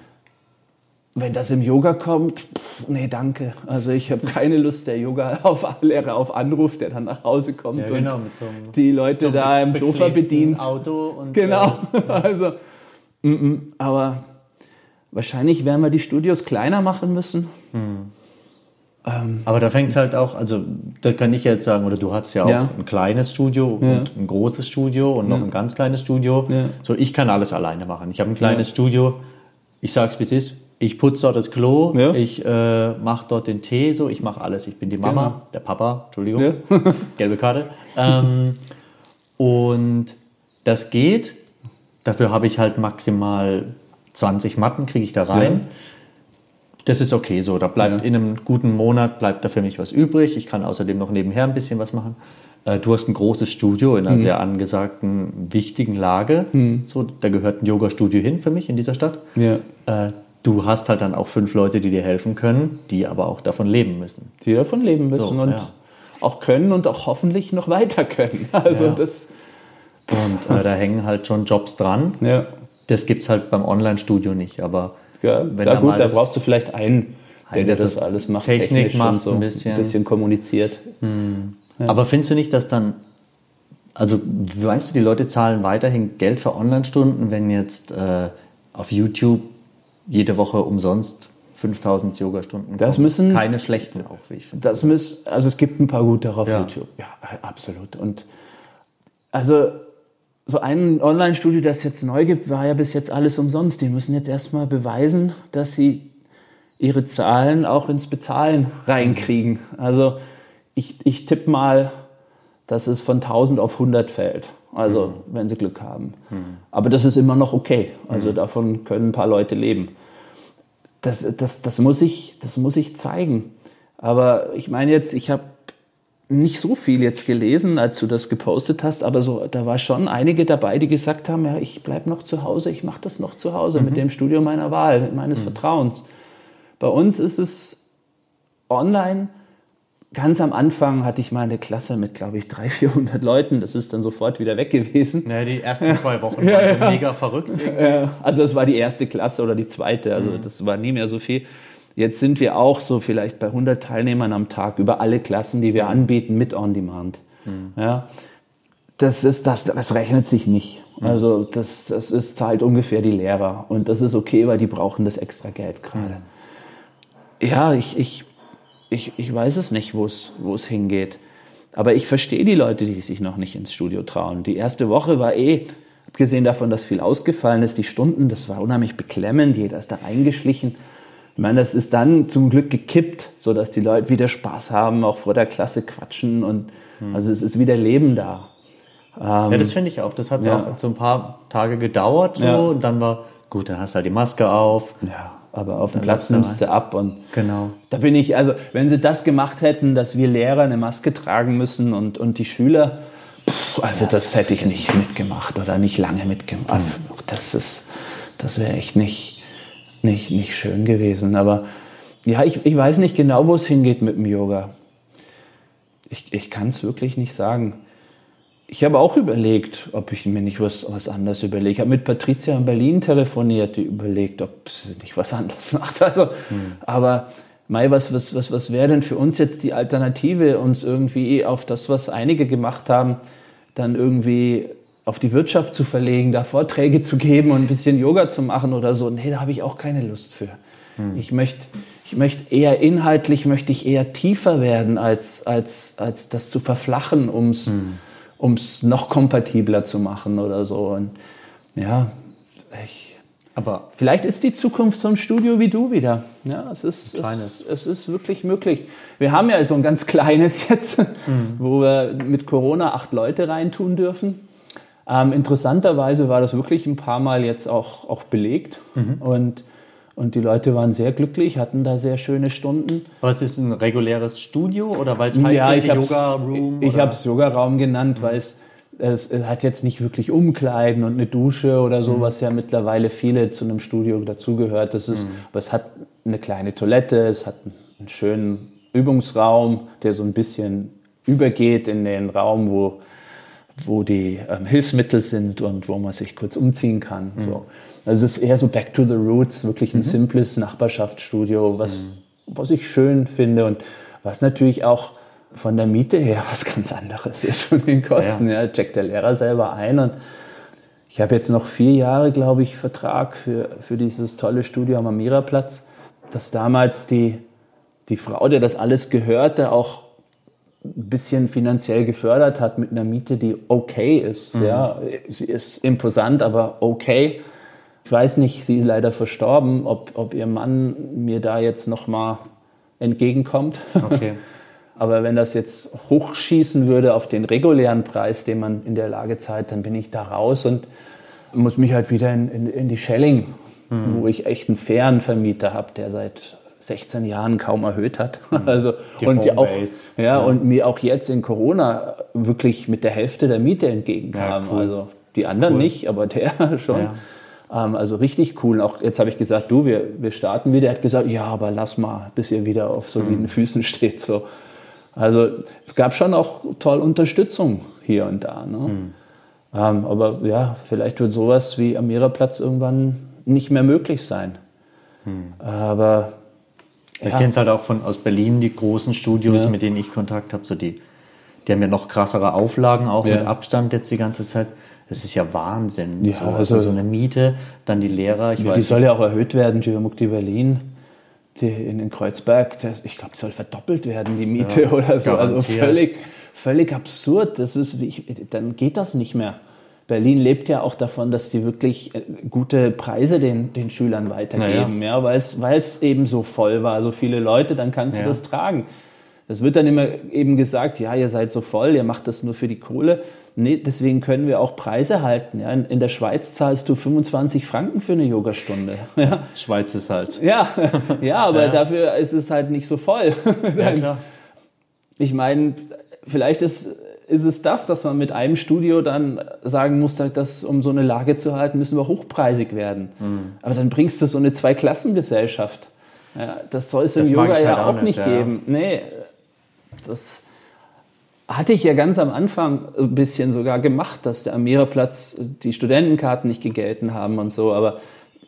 Wenn das im Yoga kommt, pff, nee, danke. Also ich habe keine Lust, der Yoga-Lehrer auf Anruf, der dann nach Hause kommt ja, genau, und so die Leute so da im Sofa bedient. Auto und genau. Äh, also, m -m, aber wahrscheinlich werden wir die Studios kleiner machen müssen. Hm. Ähm, Aber da fängt es halt auch, also da kann ich jetzt sagen, oder du hast ja auch ja. ein kleines Studio ja. und ein großes Studio und noch ein ganz kleines Studio. So, ich kann alles alleine machen. Ich habe ein kleines Studio, ich sag's wie es ist, ich putze dort das Klo, ich äh, mache dort den Tee, so, ich mache alles. Ich bin die Mama, genau. der Papa, Entschuldigung, gelbe Karte. Ähm, und das geht. Dafür habe ich halt maximal 20 Matten, kriege ich da rein das ist okay so. Da bleibt ja. in einem guten Monat bleibt da für mich was übrig. Ich kann außerdem noch nebenher ein bisschen was machen. Äh, du hast ein großes Studio in einer mhm. sehr angesagten, wichtigen Lage. Mhm. So, da gehört ein Yoga-Studio hin für mich in dieser Stadt. Ja. Äh, du hast halt dann auch fünf Leute, die dir helfen können, die aber auch davon leben müssen. Die davon leben müssen so, und ja. auch können und auch hoffentlich noch weiter können. Also ja. das und äh, da hängen halt schon Jobs dran. Ja. Das gibt es halt beim Online-Studio nicht, aber ja, wenn ja, gut, da brauchst du vielleicht einen, der, der das alles macht, Technik macht, so ein bisschen, ein bisschen kommuniziert. Hm. Ja. Aber findest du nicht, dass dann, also weißt du, die Leute zahlen weiterhin Geld für Online-Stunden, wenn jetzt äh, auf YouTube jede Woche umsonst 5000 Yoga-Stunden Das müssen keine schlechten auch, wie ich finde. Das müssen, also es gibt ein paar gute auf ja. YouTube. Ja, absolut. Und also so ein Online-Studio, das jetzt neu gibt, war ja bis jetzt alles umsonst. Die müssen jetzt erstmal beweisen, dass sie ihre Zahlen auch ins Bezahlen reinkriegen. Also ich, ich tippe mal, dass es von 1000 auf 100 fällt. Also mhm. wenn sie Glück haben. Mhm. Aber das ist immer noch okay. Also mhm. davon können ein paar Leute leben. Das, das, das, muss ich, das muss ich zeigen. Aber ich meine jetzt, ich habe nicht so viel jetzt gelesen, als du das gepostet hast, aber so, da war schon einige dabei, die gesagt haben, ja, ich bleibe noch zu Hause, ich mache das noch zu Hause mhm. mit dem Studio meiner Wahl, mit meines mhm. Vertrauens. Bei uns ist es online. Ganz am Anfang hatte ich mal eine Klasse mit, glaube ich, 300, 400 Leuten. Das ist dann sofort wieder weg gewesen. Ja, die ersten zwei Wochen ja, waren ja. mega verrückt. Ja, also es war die erste Klasse oder die zweite. Also mhm. das war nie mehr so viel. Jetzt sind wir auch so vielleicht bei 100 Teilnehmern am Tag über alle Klassen, die wir anbieten mit On Demand. Mhm. Ja, das, ist, das, das rechnet sich nicht. Mhm. Also das, das ist, zahlt ungefähr die Lehrer. Und das ist okay, weil die brauchen das extra Geld gerade. Mhm. Ja, ich, ich, ich, ich weiß es nicht, wo es, hingeht. Aber ich verstehe die Leute, die sich noch nicht ins Studio trauen. Die erste Woche war eh, abgesehen davon, dass viel ausgefallen ist, die Stunden, das war unheimlich beklemmend. Jeder ist da eingeschlichen. Ich meine, das ist dann zum Glück gekippt, sodass die Leute wieder Spaß haben, auch vor der Klasse quatschen und hm. also es ist wieder Leben da. Ähm, ja, das finde ich auch. Das hat ja. auch so ein paar Tage gedauert so, ja. und dann war gut, dann hast du halt die Maske auf. Ja, aber auf dem Platz nimmst du ab und genau. Da bin ich, also wenn sie das gemacht hätten, dass wir Lehrer eine Maske tragen müssen und, und die Schüler, pff, also ja, das, das hätte ich nicht mitgemacht oder nicht lange mitgemacht. Mhm. Das ist, das wäre echt nicht nicht, nicht schön gewesen. Aber ja, ich, ich weiß nicht genau, wo es hingeht mit dem Yoga. Ich, ich kann es wirklich nicht sagen. Ich habe auch überlegt, ob ich mir nicht was, was anderes überlege. Ich habe mit Patricia in Berlin telefoniert, die überlegt, ob sie nicht was anderes macht. Also, hm. Aber Mai, was, was, was, was wäre denn für uns jetzt die Alternative, uns irgendwie auf das, was einige gemacht haben, dann irgendwie auf die Wirtschaft zu verlegen, da Vorträge zu geben und ein bisschen Yoga zu machen oder so. Nee, da habe ich auch keine Lust für. Hm. Ich möchte ich möchte eher inhaltlich, möchte ich eher tiefer werden, als, als, als das zu verflachen, um es hm. noch kompatibler zu machen oder so. Und ja, ich, aber vielleicht ist die Zukunft so ein Studio wie du wieder. Ja, es ist, es, es, ist wirklich möglich. Wir haben ja so ein ganz kleines jetzt, mhm. wo wir mit Corona acht Leute reintun dürfen. Ähm, interessanterweise war das wirklich ein paar Mal jetzt auch, auch belegt mhm. und, und die Leute waren sehr glücklich, hatten da sehr schöne Stunden. Was ist ein reguläres Studio oder weil es heißt ja, ich Yoga Room? Ich habe es Yoga Raum genannt, mhm. weil es, es, es, hat jetzt nicht wirklich Umkleiden und eine Dusche oder so, mhm. was ja mittlerweile viele zu einem Studio dazugehört. Das ist, mhm. aber es hat eine kleine Toilette, es hat einen schönen Übungsraum, der so ein bisschen übergeht in den Raum, wo, wo die ähm, Hilfsmittel sind und wo man sich kurz umziehen kann. Mhm. So. Also es ist eher so back to the roots, wirklich ein mhm. simples Nachbarschaftsstudio, was, mhm. was ich schön finde und was natürlich auch von der Miete her was ganz anderes ist von den Kosten. Ja, ja checkt der Lehrer selber ein und ich habe jetzt noch vier Jahre, glaube ich, Vertrag für, für dieses tolle Studio am Amiraplatz, dass damals die, die Frau, der das alles gehörte, auch ein bisschen finanziell gefördert hat mit einer Miete, die okay ist. Mhm. Ja, sie ist imposant, aber okay. Ich weiß nicht, sie ist leider verstorben, ob, ob ihr Mann mir da jetzt noch mal entgegenkommt. Okay. Aber wenn das jetzt hochschießen würde auf den regulären Preis, den man in der Lage zahlt, dann bin ich da raus und muss mich halt wieder in, in, in die Schelling, mhm. wo ich echt einen fairen Vermieter habe, der seit 16 Jahren kaum erhöht hat. Mhm. Also die und auch, ja, ja, und mir auch jetzt in Corona wirklich mit der Hälfte der Miete entgegenkam. Ja, cool. Also die anderen cool. nicht, aber der schon. Ja. Ähm, also richtig cool. Auch jetzt habe ich gesagt, du, wir, wir starten wieder. Er hat gesagt, ja, aber lass mal, bis ihr wieder auf soliden mhm. Füßen steht. So. Also es gab schon auch toll Unterstützung hier und da. Ne? Mhm. Ähm, aber ja, vielleicht wird sowas wie am Mehrerplatz irgendwann nicht mehr möglich sein. Mhm. Aber ja. ich kenne es halt auch von aus Berlin, die großen Studios, ja. mit denen ich Kontakt habe, so die, die haben ja noch krassere Auflagen, auch ja. mit Abstand jetzt die ganze Zeit. Das ist ja Wahnsinn. Ja, so, also, also, so eine Miete, dann die Lehrer. Ich ja, die soll ja auch erhöht werden, Geomukti Berlin die in, in Kreuzberg, das, ich glaube, die soll verdoppelt werden, die Miete ja, oder so. Also völlig, völlig absurd. Das ist, ich, dann geht das nicht mehr. Berlin lebt ja auch davon, dass die wirklich äh, gute Preise den, den Schülern weitergeben, ja. ja weil es eben so voll war, so viele Leute, dann kannst ja. du das tragen. Das wird dann immer eben gesagt, ja, ihr seid so voll, ihr macht das nur für die Kohle. Nee, deswegen können wir auch Preise halten. Ja. In, in, der Schweiz zahlst du 25 Franken für eine Yogastunde. Ja. Schweiz ist halt. Ja, ja aber ja. dafür ist es halt nicht so voll. Ja, klar. Ich meine, vielleicht ist, ist es das, dass man mit einem Studio dann sagen muss, dass um so eine Lage zu halten, müssen wir hochpreisig werden. Mhm. Aber dann bringst du so eine Zweiklassengesellschaft. Ja, das soll es im Yoga ja halt auch nicht, nicht geben. Nee, das hatte ich ja ganz am Anfang ein bisschen sogar gemacht, dass der Amiraplatz die Studentenkarten nicht gegelten haben und so, aber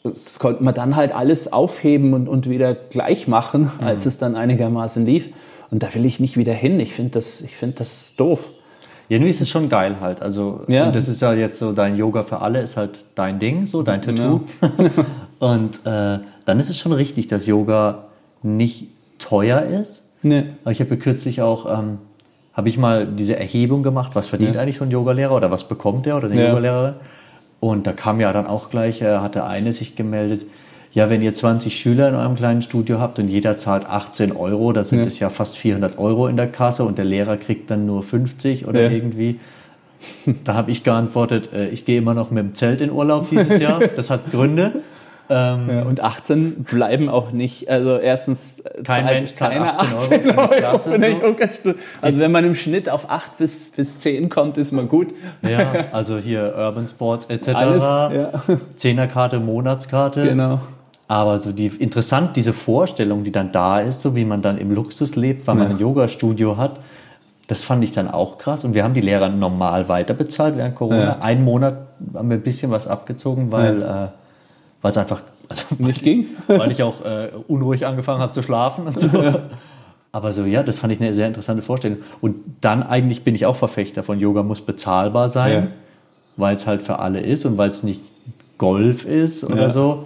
das konnte man dann halt alles aufheben und, und wieder gleich machen, mhm. als mhm. es dann einigermaßen lief. Und da will ich nicht wieder hin. Ich finde das, find das doof. Irgendwie ist es schon geil halt. Also, ja. und das ist ja jetzt so, dein Yoga für alle ist halt dein Ding, so dein Tattoo. Ja. und äh, dann ist es schon richtig, dass Yoga nicht teuer ist. Nee. Aber ich habe kürzlich auch ähm, habe ich mal diese Erhebung gemacht, was verdient ja. eigentlich so ein Yogalehrer oder was bekommt der oder eine ja. Yogalehrerin. Und da kam ja dann auch gleich, äh, hatte eine sich gemeldet, ja, wenn ihr 20 Schüler in eurem kleinen Studio habt und jeder zahlt 18 Euro, da sind es ja. ja fast 400 Euro in der Kasse und der Lehrer kriegt dann nur 50 oder ja. irgendwie. Da habe ich geantwortet, äh, ich gehe immer noch mit dem Zelt in Urlaub dieses Jahr. Das hat Gründe. Ähm, ja, und 18 bleiben auch nicht, also erstens äh, kein Mensch keine 18 Euro, 18 Euro für eine Yogastunde. Also wenn man im Schnitt auf 8 bis, bis 10 kommt, ist man gut. Ja, also hier Urban Sports etc. Alles, ja. Zehnerkarte, Monatskarte. Genau. Aber so die, interessant, diese Vorstellung, die dann da ist, so wie man dann im Luxus lebt, weil man ein Yoga-Studio hat, das fand ich dann auch krass. Und wir haben die Lehrer normal weiter bezahlt während Corona. Ja. Einen Monat haben wir ein bisschen was abgezogen, weil... Ja. Äh, weil es einfach also nicht ging. weil ich auch äh, unruhig angefangen habe zu schlafen und so. Ja. Aber so, ja, das fand ich eine sehr interessante Vorstellung. Und dann eigentlich bin ich auch Verfechter von Yoga muss bezahlbar sein, ja. weil es halt für alle ist und weil es nicht Golf ist oder ja. so.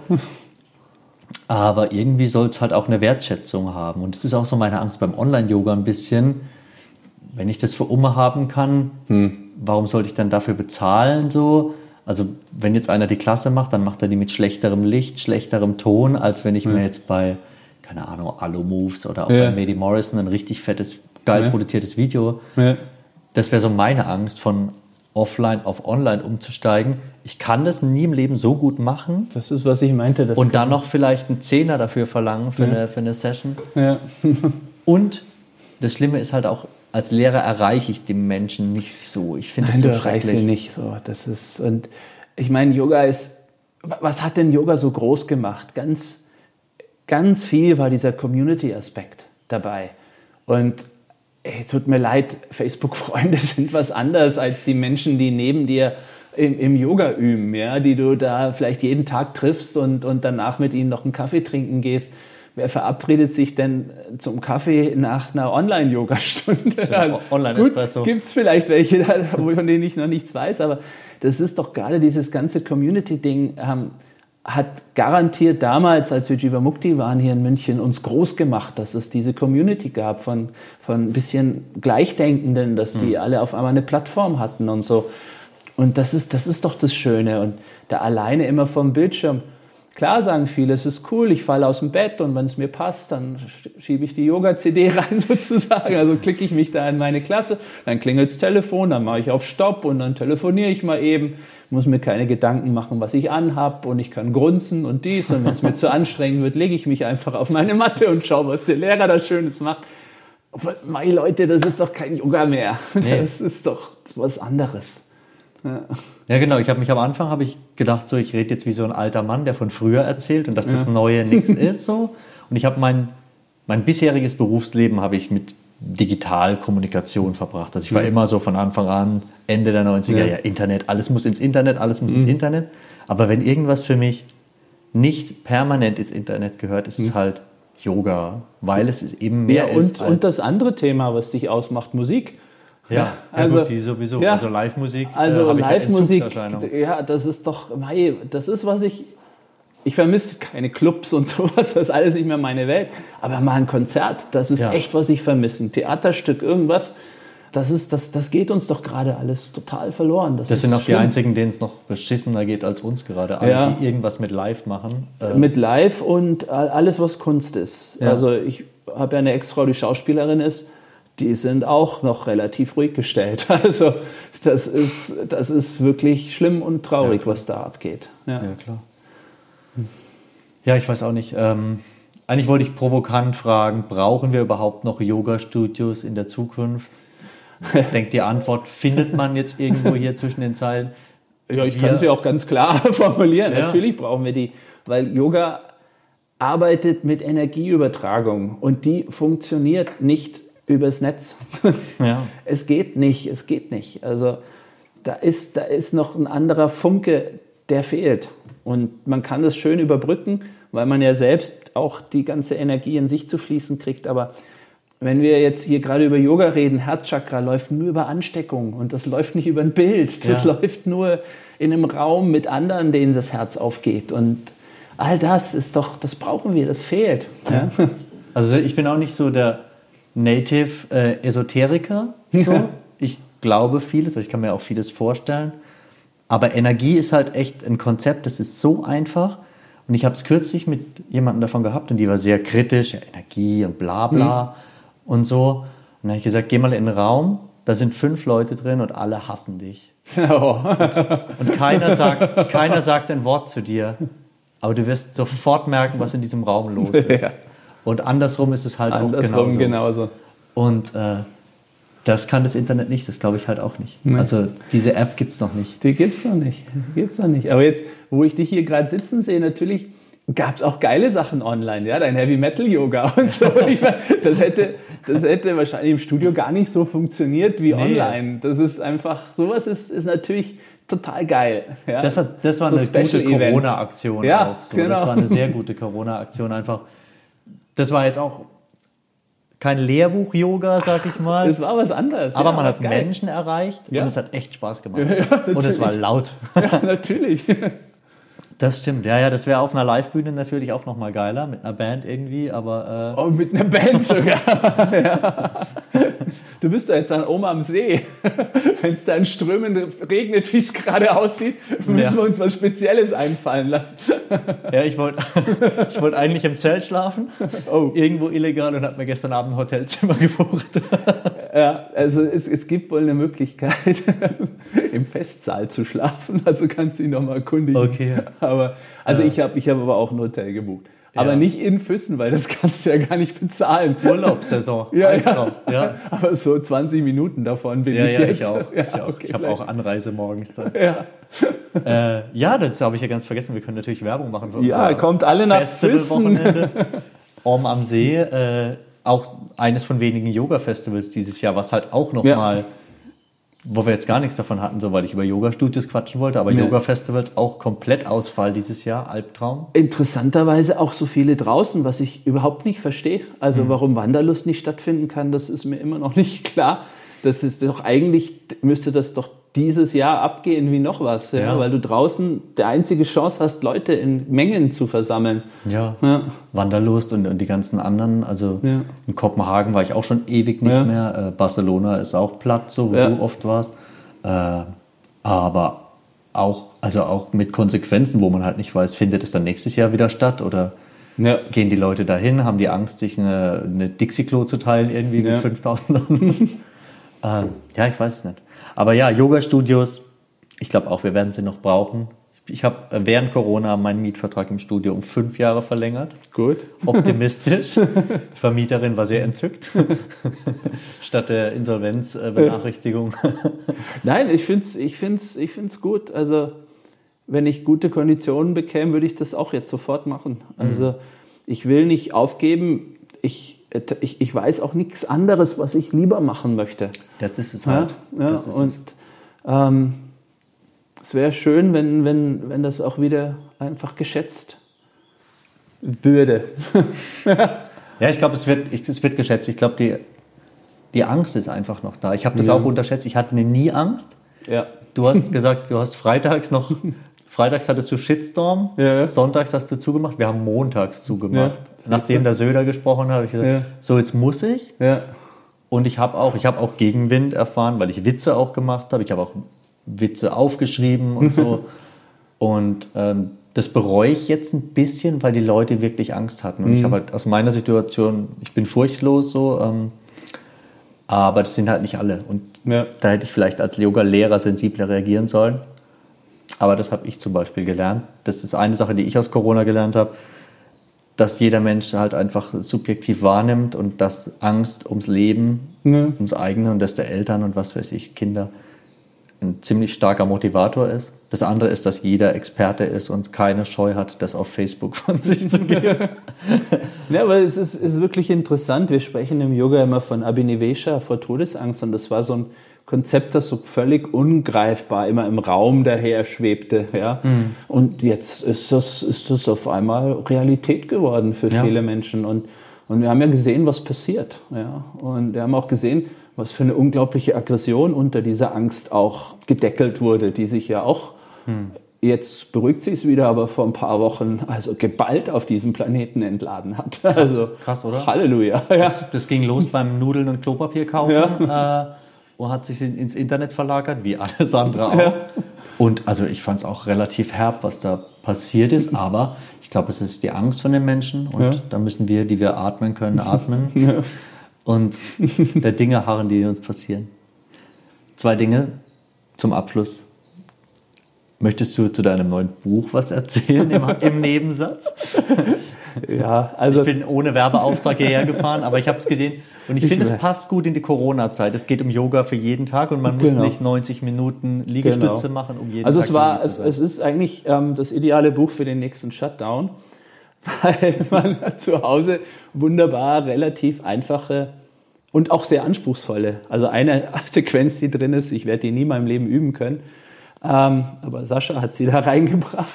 Aber irgendwie soll es halt auch eine Wertschätzung haben. Und das ist auch so meine Angst beim Online-Yoga ein bisschen. Wenn ich das für Umme haben kann, hm. warum sollte ich dann dafür bezahlen so? Also wenn jetzt einer die Klasse macht, dann macht er die mit schlechterem Licht, schlechterem Ton, als wenn ich ja. mir jetzt bei, keine Ahnung, Alu Moves oder auch ja. bei Mady Morrison ein richtig fettes, geil ja. produziertes Video. Das wäre so meine Angst, von offline auf online umzusteigen. Ich kann das nie im Leben so gut machen. Das ist, was ich meinte. und dann noch vielleicht einen Zehner dafür verlangen für, eine, für eine Session. und das Schlimme ist halt auch, als Lehrer erreiche ich die Menschen nicht so. Ich finde das so du erreichst sie nicht so. Das ist und ich meine, Yoga ist. Was hat denn Yoga so groß gemacht? Ganz, ganz viel war dieser Community-Aspekt dabei. Und ey, tut mir leid, Facebook-Freunde sind was anderes als die Menschen, die neben dir im, im, Yoga üben, ja, die du da vielleicht jeden Tag triffst und, und danach mit ihnen noch einen Kaffee trinken gehst. Wer verabredet sich denn zum Kaffee nach einer Online-Yoga-Stunde? Ja, Online-Espresso. Gibt es vielleicht welche, von denen ich noch nichts weiß, aber das ist doch gerade dieses ganze Community-Ding. Ähm, hat garantiert damals, als wir Jivamukti waren hier in München, uns groß gemacht, dass es diese Community gab von, von ein bisschen Gleichdenkenden, dass die mhm. alle auf einmal eine Plattform hatten und so. Und das ist, das ist doch das Schöne. Und da alleine immer vom Bildschirm. Klar sagen viele, es ist cool, ich falle aus dem Bett und wenn es mir passt, dann schiebe ich die Yoga-CD rein sozusagen. Also klicke ich mich da in meine Klasse, dann klingelt das Telefon, dann mache ich auf Stopp und dann telefoniere ich mal eben muss mir keine Gedanken machen, was ich anhab und ich kann grunzen und dies und wenn es mir zu anstrengend wird, lege ich mich einfach auf meine Matte und schaue, was der Lehrer da Schönes macht. Meine Leute, das ist doch kein Yoga mehr. Nee. Das ist doch was anderes. Ja. Ja, genau. Ich habe mich am Anfang habe ich gedacht, so ich rede jetzt wie so ein alter Mann, der von früher erzählt und dass ja. das Neue nichts ist so. Und ich habe mein mein bisheriges Berufsleben habe ich mit Digitalkommunikation verbracht. Also ich war mhm. immer so von Anfang an, Ende der 90er, ja. ja, Internet, alles muss ins Internet, alles muss mhm. ins Internet. Aber wenn irgendwas für mich nicht permanent ins Internet gehört, ist mhm. es halt Yoga, weil es eben mehr ja, und, ist. Und das andere Thema, was dich ausmacht, Musik. Ja, also ja gut, die sowieso. Ja, also Live-Musik. Also äh, Live-Musik, ja, das ist doch, mei, das ist, was ich ich vermisse keine Clubs und sowas, das ist alles nicht mehr meine Welt. Aber mal ein Konzert, das ist ja. echt, was ich vermisse. Ein Theaterstück, irgendwas, das, ist, das, das geht uns doch gerade alles total verloren. Das, das sind auch schlimm. die einzigen, denen es noch beschissener geht als uns gerade. Alle, ja. die irgendwas mit Live machen. Äh mit Live und alles, was Kunst ist. Also ich habe ja eine Ex-Frau, die Schauspielerin ist. Die sind auch noch relativ ruhig gestellt. Also das ist, das ist wirklich schlimm und traurig, was da abgeht. ja klar. Ja, ich weiß auch nicht. Ähm, eigentlich wollte ich provokant fragen, brauchen wir überhaupt noch Yoga-Studios in der Zukunft? Ich denke, die Antwort findet man jetzt irgendwo hier zwischen den Zeilen. Ja, ich wir, kann sie auch ganz klar formulieren. Ja. Natürlich brauchen wir die, weil Yoga arbeitet mit Energieübertragung und die funktioniert nicht übers Netz. Ja. Es geht nicht, es geht nicht. Also da ist, da ist noch ein anderer Funke, der fehlt. Und man kann das schön überbrücken, weil man ja selbst auch die ganze Energie in sich zu fließen kriegt. Aber wenn wir jetzt hier gerade über Yoga reden, Herzchakra läuft nur über Ansteckung und das läuft nicht über ein Bild. Das ja. läuft nur in einem Raum mit anderen, denen das Herz aufgeht. Und all das ist doch, das brauchen wir, das fehlt. Ja. Also ich bin auch nicht so der Native äh, Esoteriker. So. ich glaube vieles, ich kann mir auch vieles vorstellen. Aber Energie ist halt echt ein Konzept, das ist so einfach. Und ich habe es kürzlich mit jemandem davon gehabt und die war sehr kritisch, ja, Energie und bla bla mhm. und so. Und dann habe ich gesagt, geh mal in den Raum, da sind fünf Leute drin und alle hassen dich. Oh. Und, und, keiner, sagt, keiner sagt ein Wort zu dir, aber du wirst sofort merken, was in diesem Raum los ist. Ja. Und andersrum ist es halt andersrum auch genauso. genauso. Und äh, das kann das Internet nicht, das glaube ich halt auch nicht. Nee. Also diese App gibt es noch nicht. Die gibt es noch nicht. Gibt's noch nicht. Aber jetzt, wo ich dich hier gerade sitzen sehe, natürlich gab es auch geile Sachen online, ja, dein Heavy Metal Yoga und so. das, hätte, das hätte wahrscheinlich im Studio gar nicht so funktioniert wie nee. online. Das ist einfach, sowas ist, ist natürlich total geil. Ja. Das, hat, das war so eine gute Corona-Aktion ja, auch. So. Genau. Das war eine sehr gute Corona-Aktion einfach. Das war jetzt auch kein Lehrbuch-Yoga, sag ich mal. Es war was anderes. Aber ja, man hat geil. Menschen erreicht ja. und es hat echt Spaß gemacht. Ja, und es war laut. Ja, natürlich. Das stimmt, ja, ja, das wäre auf einer Livebühne natürlich auch nochmal geiler, mit einer Band irgendwie, aber. Äh oh, mit einer Band sogar. ja. Du bist ja jetzt an Oma am See. Wenn es da in Strömen regnet, wie es gerade aussieht, müssen ja. wir uns was Spezielles einfallen lassen. ja, ich wollte ich wollt eigentlich im Zelt schlafen, oh. irgendwo illegal und habe mir gestern Abend ein Hotelzimmer gebucht. Ja, also es, es gibt wohl eine Möglichkeit, im Festsaal zu schlafen. Also kannst du ihn nochmal erkundigen. Okay. Aber, also ja. ich habe ich hab aber auch ein Hotel gebucht. Aber ja. nicht in Füssen, weil das kannst du ja gar nicht bezahlen. Urlaubssaison. ja, ja. ja. Aber so 20 Minuten davon bin ja, ich ja, jetzt. Ich auch. Ja, ich, okay, ich habe auch Anreise morgens dann. Ja. Äh, ja, das habe ich ja ganz vergessen. Wir können natürlich Werbung machen für Ja, kommt alle nach Füssen. Om am See. Äh, auch eines von wenigen Yoga-Festivals dieses Jahr, was halt auch nochmal, ja. wo wir jetzt gar nichts davon hatten, so weil ich über Yoga-Studios quatschen wollte, aber ja. Yoga-Festivals auch komplett Ausfall dieses Jahr, Albtraum. Interessanterweise auch so viele draußen, was ich überhaupt nicht verstehe. Also mhm. warum Wanderlust nicht stattfinden kann, das ist mir immer noch nicht klar. Das ist doch eigentlich, müsste das doch dieses Jahr abgehen wie noch was, ja? ja? weil du draußen die einzige Chance hast, Leute in Mengen zu versammeln. Ja, ja. Wanderlust und, und, die ganzen anderen. Also ja. in Kopenhagen war ich auch schon ewig nicht mehr. Äh, Barcelona ist auch platt, so wo du oft warst. Äh, aber auch, also auch mit Konsequenzen, wo man halt nicht weiß, findet es dann nächstes Jahr wieder statt oder gehen die Leute dahin, haben die Angst, sich eine, eine Dixie-Klo zu teilen irgendwie mit 5000 anderen. äh, ja, ich weiß es nicht. Aber ja, Yoga-Studios, ich glaube auch, wir werden sie noch brauchen. Ich habe während Corona meinen Mietvertrag im Studio um fünf Jahre verlängert. Gut. Optimistisch. Die Vermieterin war sehr entzückt. Statt der Insolvenzbenachrichtigung. Nein, ich finde es ich find's, ich find's gut. Also, wenn ich gute Konditionen bekäme, würde ich das auch jetzt sofort machen. Also, mhm. ich will nicht aufgeben. Ich ich, ich weiß auch nichts anderes, was ich lieber machen möchte. Das ist es halt. Ja, ja, das ist und es, ähm, es wäre schön, wenn, wenn, wenn das auch wieder einfach geschätzt würde. ja, ich glaube, es wird, es wird geschätzt. Ich glaube, die, die Angst ist einfach noch da. Ich habe das ja. auch unterschätzt. Ich hatte nie Angst. Ja. Du hast gesagt, du hast freitags noch Freitags hattest du Shitstorm, ja. sonntags hast du zugemacht, wir haben montags zugemacht. Ja, Nachdem der Söder gesprochen hat, habe ich gesagt, ja. so jetzt muss ich. Und ich habe auch, ich habe auch Gegenwind erfahren, weil ich Witze auch gemacht habe. Ich habe auch Witze aufgeschrieben und so. und ähm, das bereue ich jetzt ein bisschen, weil die Leute wirklich Angst hatten. Und mhm. ich habe halt aus meiner Situation, ich bin furchtlos so, ähm, aber das sind halt nicht alle. Und da hätte ich vielleicht als Yoga-Lehrer sensibler reagieren sollen. Aber das habe ich zum Beispiel gelernt. Das ist eine Sache, die ich aus Corona gelernt habe, dass jeder Mensch halt einfach subjektiv wahrnimmt und dass Angst ums Leben, ja. ums eigene und das der Eltern und was weiß ich, Kinder, ein ziemlich starker Motivator ist. Das andere ist, dass jeder Experte ist und keine Scheu hat, das auf Facebook von sich zu geben. ja, aber es ist, ist wirklich interessant. Wir sprechen im Yoga immer von Abhinivesha, vor Todesangst. Und das war so ein Konzept, das so völlig ungreifbar immer im Raum daher schwebte. Ja? Mhm. Und jetzt ist das, ist das auf einmal Realität geworden für ja. viele Menschen. Und, und wir haben ja gesehen, was passiert. Ja? Und wir haben auch gesehen, was für eine unglaubliche Aggression unter dieser Angst auch gedeckelt wurde, die sich ja auch mhm. Jetzt beruhigt sich es wieder, aber vor ein paar Wochen also geballt auf diesem Planeten entladen hat. Krass, also krass oder? Halleluja. Ja. Das, das, ging los beim Nudeln und Klopapier kaufen. Ja. Äh, und hat sich ins Internet verlagert, wie alles andere auch. Ja. Und also ich fand es auch relativ herb, was da passiert ist, aber ich glaube, es ist die Angst von den Menschen und ja. da müssen wir, die wir atmen können, atmen ja. und der Dinge harren, die uns passieren. Zwei Dinge zum Abschluss. Möchtest du zu deinem neuen Buch was erzählen im, im Nebensatz? Ja, also ich bin ohne Werbeauftrag hierher gefahren, aber ich habe es gesehen und ich, ich finde, es passt gut in die Corona-Zeit. Es geht um Yoga für jeden Tag und man muss genau. nicht 90 Minuten Liegestütze genau. machen, um jeden also Tag es war, es, es, ist eigentlich ähm, das ideale Buch für den nächsten Shutdown, weil man zu Hause wunderbar relativ einfache und auch sehr anspruchsvolle. Also eine Sequenz, die drin ist, ich werde die nie in meinem Leben üben können ähm, aber Sascha hat sie da reingebracht.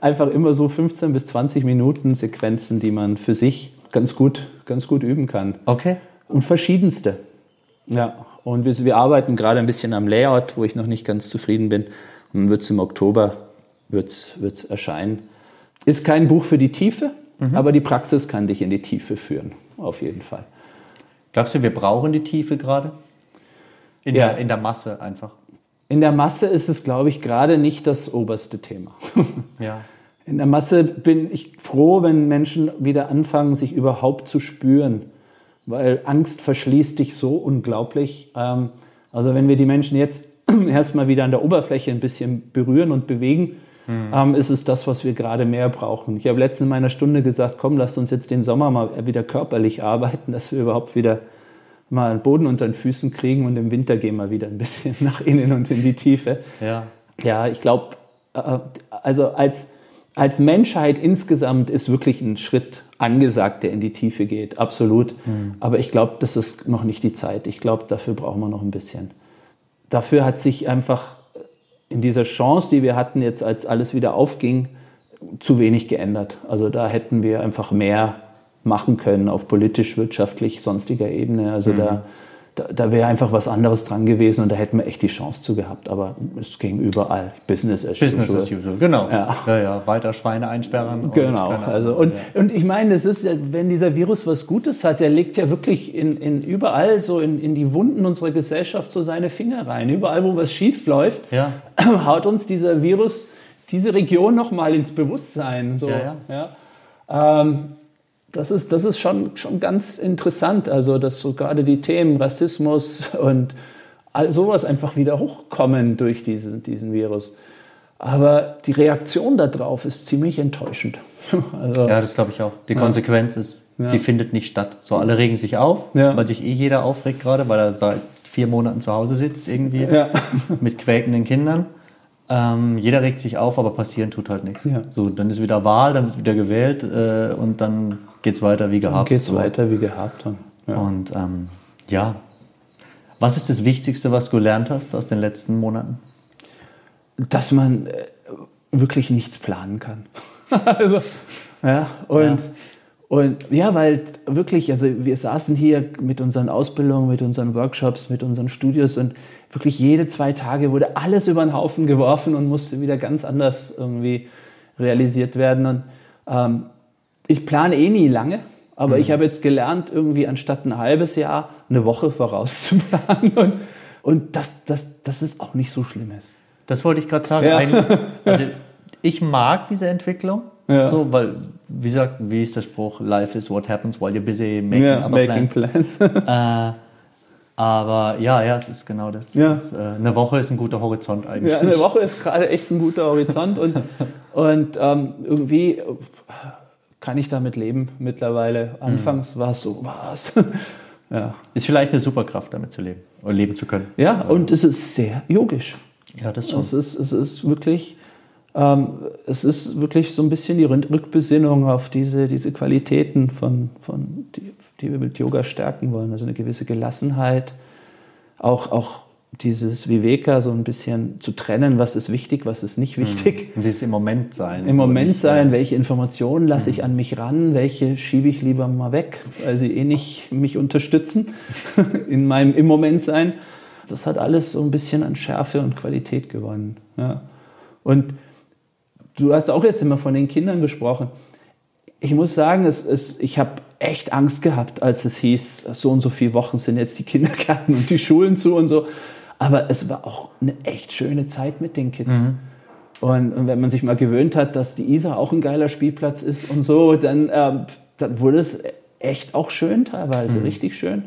Einfach immer so 15 bis 20 Minuten Sequenzen, die man für sich ganz gut, ganz gut üben kann. Okay. Und verschiedenste. Ja, und wir, wir arbeiten gerade ein bisschen am Layout, wo ich noch nicht ganz zufrieden bin. Und dann wird es im Oktober wird's, wird's erscheinen. Ist kein Buch für die Tiefe, mhm. aber die Praxis kann dich in die Tiefe führen, auf jeden Fall. Glaubst du, wir brauchen die Tiefe gerade? In, ja. der, in der Masse einfach? In der Masse ist es, glaube ich, gerade nicht das oberste Thema. Ja. In der Masse bin ich froh, wenn Menschen wieder anfangen, sich überhaupt zu spüren, weil Angst verschließt dich so unglaublich. Ähm, also wenn wir die Menschen jetzt erstmal wieder an der Oberfläche ein bisschen berühren und bewegen, mhm. ist es das, was wir gerade mehr brauchen. Ich habe letztens in meiner Stunde gesagt, komm, lasst uns jetzt den Sommer mal wieder körperlich arbeiten, dass wir überhaupt wieder mal einen Boden unter den Füßen kriegen und im Winter gehen wir wieder ein bisschen nach innen und in die Tiefe. Ja, ja ich glaube, äh, also als als Menschheit insgesamt ist wirklich ein Schritt angesagt, der in die Tiefe geht, absolut. Mhm. Aber ich glaube, das ist noch nicht die Zeit. Ich glaube, dafür brauchen wir noch ein bisschen. Dafür hat sich einfach in dieser Chance, die wir hatten, jetzt als alles wieder aufging, zu wenig geändert. Also da hätten wir einfach mehr machen können auf politisch, wirtschaftlich, sonstiger Ebene. Also mhm. da da, da wäre einfach was anderes dran gewesen und da hätten wir echt die Chance zu gehabt. Aber es ging überall. Business as Business usual. Business as usual, genau. Ja. ja, ja, weiter Schweine einsperren. Genau. Und also, und, ja. und ich meine, es ist, wenn dieser Virus was Gutes hat, der legt ja wirklich in, in überall so in, in die Wunden unserer Gesellschaft so seine Finger rein. Überall, wo was schief läuft, ja. haut uns dieser Virus diese Region nochmal ins Bewusstsein. So, ja, ja. Ähm, das ist, das ist schon, schon ganz interessant, also dass so gerade die Themen Rassismus und all sowas einfach wieder hochkommen durch diesen, diesen Virus. Aber die Reaktion darauf ist ziemlich enttäuschend. Also, ja, das glaube ich auch. Die Konsequenz ist, ja. die findet nicht statt. So, alle regen sich auf, ja. weil sich eh jeder aufregt gerade, weil er seit vier Monaten zu Hause sitzt irgendwie ja. mit quäkenden Kindern. Ähm, jeder regt sich auf, aber passieren tut halt nichts. So, dann ist wieder Wahl, dann wird wieder gewählt äh, und dann geht es weiter wie gehabt. Geht es so. weiter wie gehabt. Dann. Ja. Und ähm, ja, was ist das Wichtigste, was du gelernt hast aus den letzten Monaten? Dass man äh, wirklich nichts planen kann. also, ja, und, ja. und ja, weil wirklich, also wir saßen hier mit unseren Ausbildungen, mit unseren Workshops, mit unseren Studios und wirklich jede zwei Tage wurde alles über den Haufen geworfen und musste wieder ganz anders irgendwie realisiert werden. Und ähm, ich plane eh nie lange, aber mhm. ich habe jetzt gelernt, irgendwie anstatt ein halbes Jahr eine Woche vorauszuplanen. Und, und das, das, das ist auch nicht so schlimm ist. Das wollte ich gerade sagen. Ja. Also ich mag diese Entwicklung. Ja. So, weil, wie sagt, wie ist der Spruch? Life is what happens while you're busy making, ja, making plans. plans. äh, aber ja, ja, es ist genau das. Ja. das äh, eine Woche ist ein guter Horizont eigentlich. Ja, eine Woche ist gerade echt ein guter Horizont und, und ähm, irgendwie kann ich damit leben mittlerweile. Anfangs mhm. war es so, was? ja. Ist vielleicht eine Superkraft, damit zu leben oder leben zu können. Ja, und es ist sehr yogisch. Ja, das schon. Es ist, es ist wirklich, ähm, es ist wirklich so ein bisschen die Rückbesinnung auf diese, diese Qualitäten, von, von die, die wir mit Yoga stärken wollen. Also eine gewisse Gelassenheit, auch, auch dieses Viveka so ein bisschen zu trennen, was ist wichtig, was ist nicht wichtig. Und dieses im Moment sein. Im so Moment sein, welche Informationen lasse ich mhm. an mich ran, welche schiebe ich lieber mal weg, weil sie eh nicht mich unterstützen in meinem im Moment sein. Das hat alles so ein bisschen an Schärfe und Qualität gewonnen. Ja. Und du hast auch jetzt immer von den Kindern gesprochen. Ich muss sagen, es, es, ich habe echt Angst gehabt, als es hieß, so und so viele Wochen sind jetzt die Kindergärten und die Schulen zu und so. Aber es war auch eine echt schöne Zeit mit den Kids. Mhm. Und, und, wenn man sich mal gewöhnt hat, dass die Isar auch ein geiler Spielplatz ist und so, dann, äh, dann wurde es echt auch schön teilweise, mhm. richtig schön.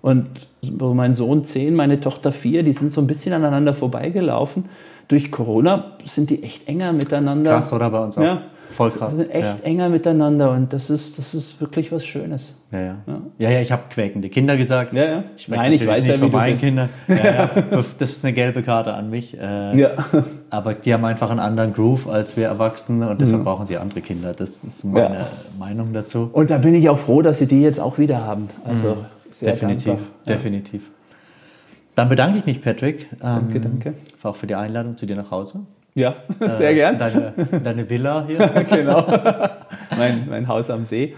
Und mein Sohn 10, meine Tochter 4, die sind so ein bisschen aneinander vorbeigelaufen. Durch Corona sind die echt enger miteinander. Krass, oder bei uns auch. Ja. Voll krass. Wir sind echt ja. enger miteinander und das ist, das ist wirklich was Schönes. Ja, ja. Ja, ja, ich habe quäkende Kinder gesagt. Ja, ja. Ich Nein, ich weiß ja, wie du bist. Kinder. Ja, ja. Das ist eine gelbe Karte an mich. Äh, ja. Aber die haben einfach einen anderen Groove als wir Erwachsene und deshalb mhm. brauchen sie andere Kinder. Das ist meine ja. Meinung dazu. Und da bin ich auch froh, dass sie die jetzt auch wieder haben. Also mhm. definitiv, dankbar. definitiv. Dann bedanke ich mich, Patrick. Danke, ähm, danke. Auch für die Einladung zu dir nach Hause. Ja, sehr äh, gern. Deine, deine Villa hier. genau. Mein, mein Haus am See.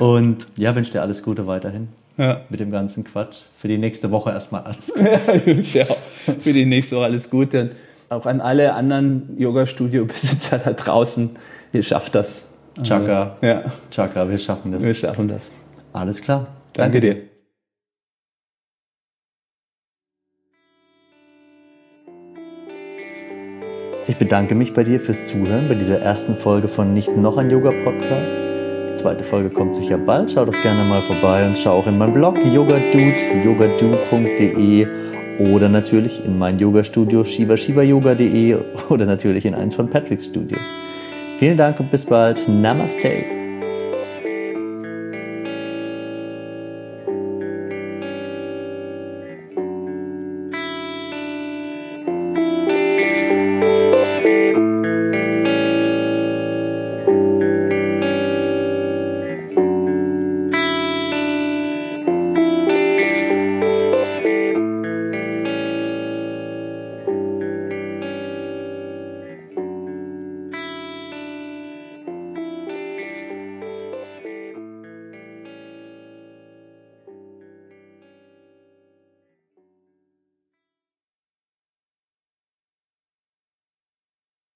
Und ja, wünsche dir alles Gute weiterhin. Ja. Mit dem ganzen Quatsch. Für die nächste Woche erstmal alles Gute. Ja, für die nächste Woche alles Gute. Und auch an alle anderen Yoga-Studio-Besitzer da draußen. Ihr schafft das. Chaka. Ja. Chaka, wir schaffen das. Wir schaffen das. Alles klar. Danke, Danke dir. Ich bedanke mich bei dir fürs Zuhören bei dieser ersten Folge von Nicht noch ein Yoga Podcast. Die zweite Folge kommt sicher bald. Schau doch gerne mal vorbei und schau auch in meinem Blog yogadude, yogadu.de oder natürlich in mein Yoga-Studio shivashivayoga.de oder natürlich in eins von Patricks Studios. Vielen Dank und bis bald. Namaste.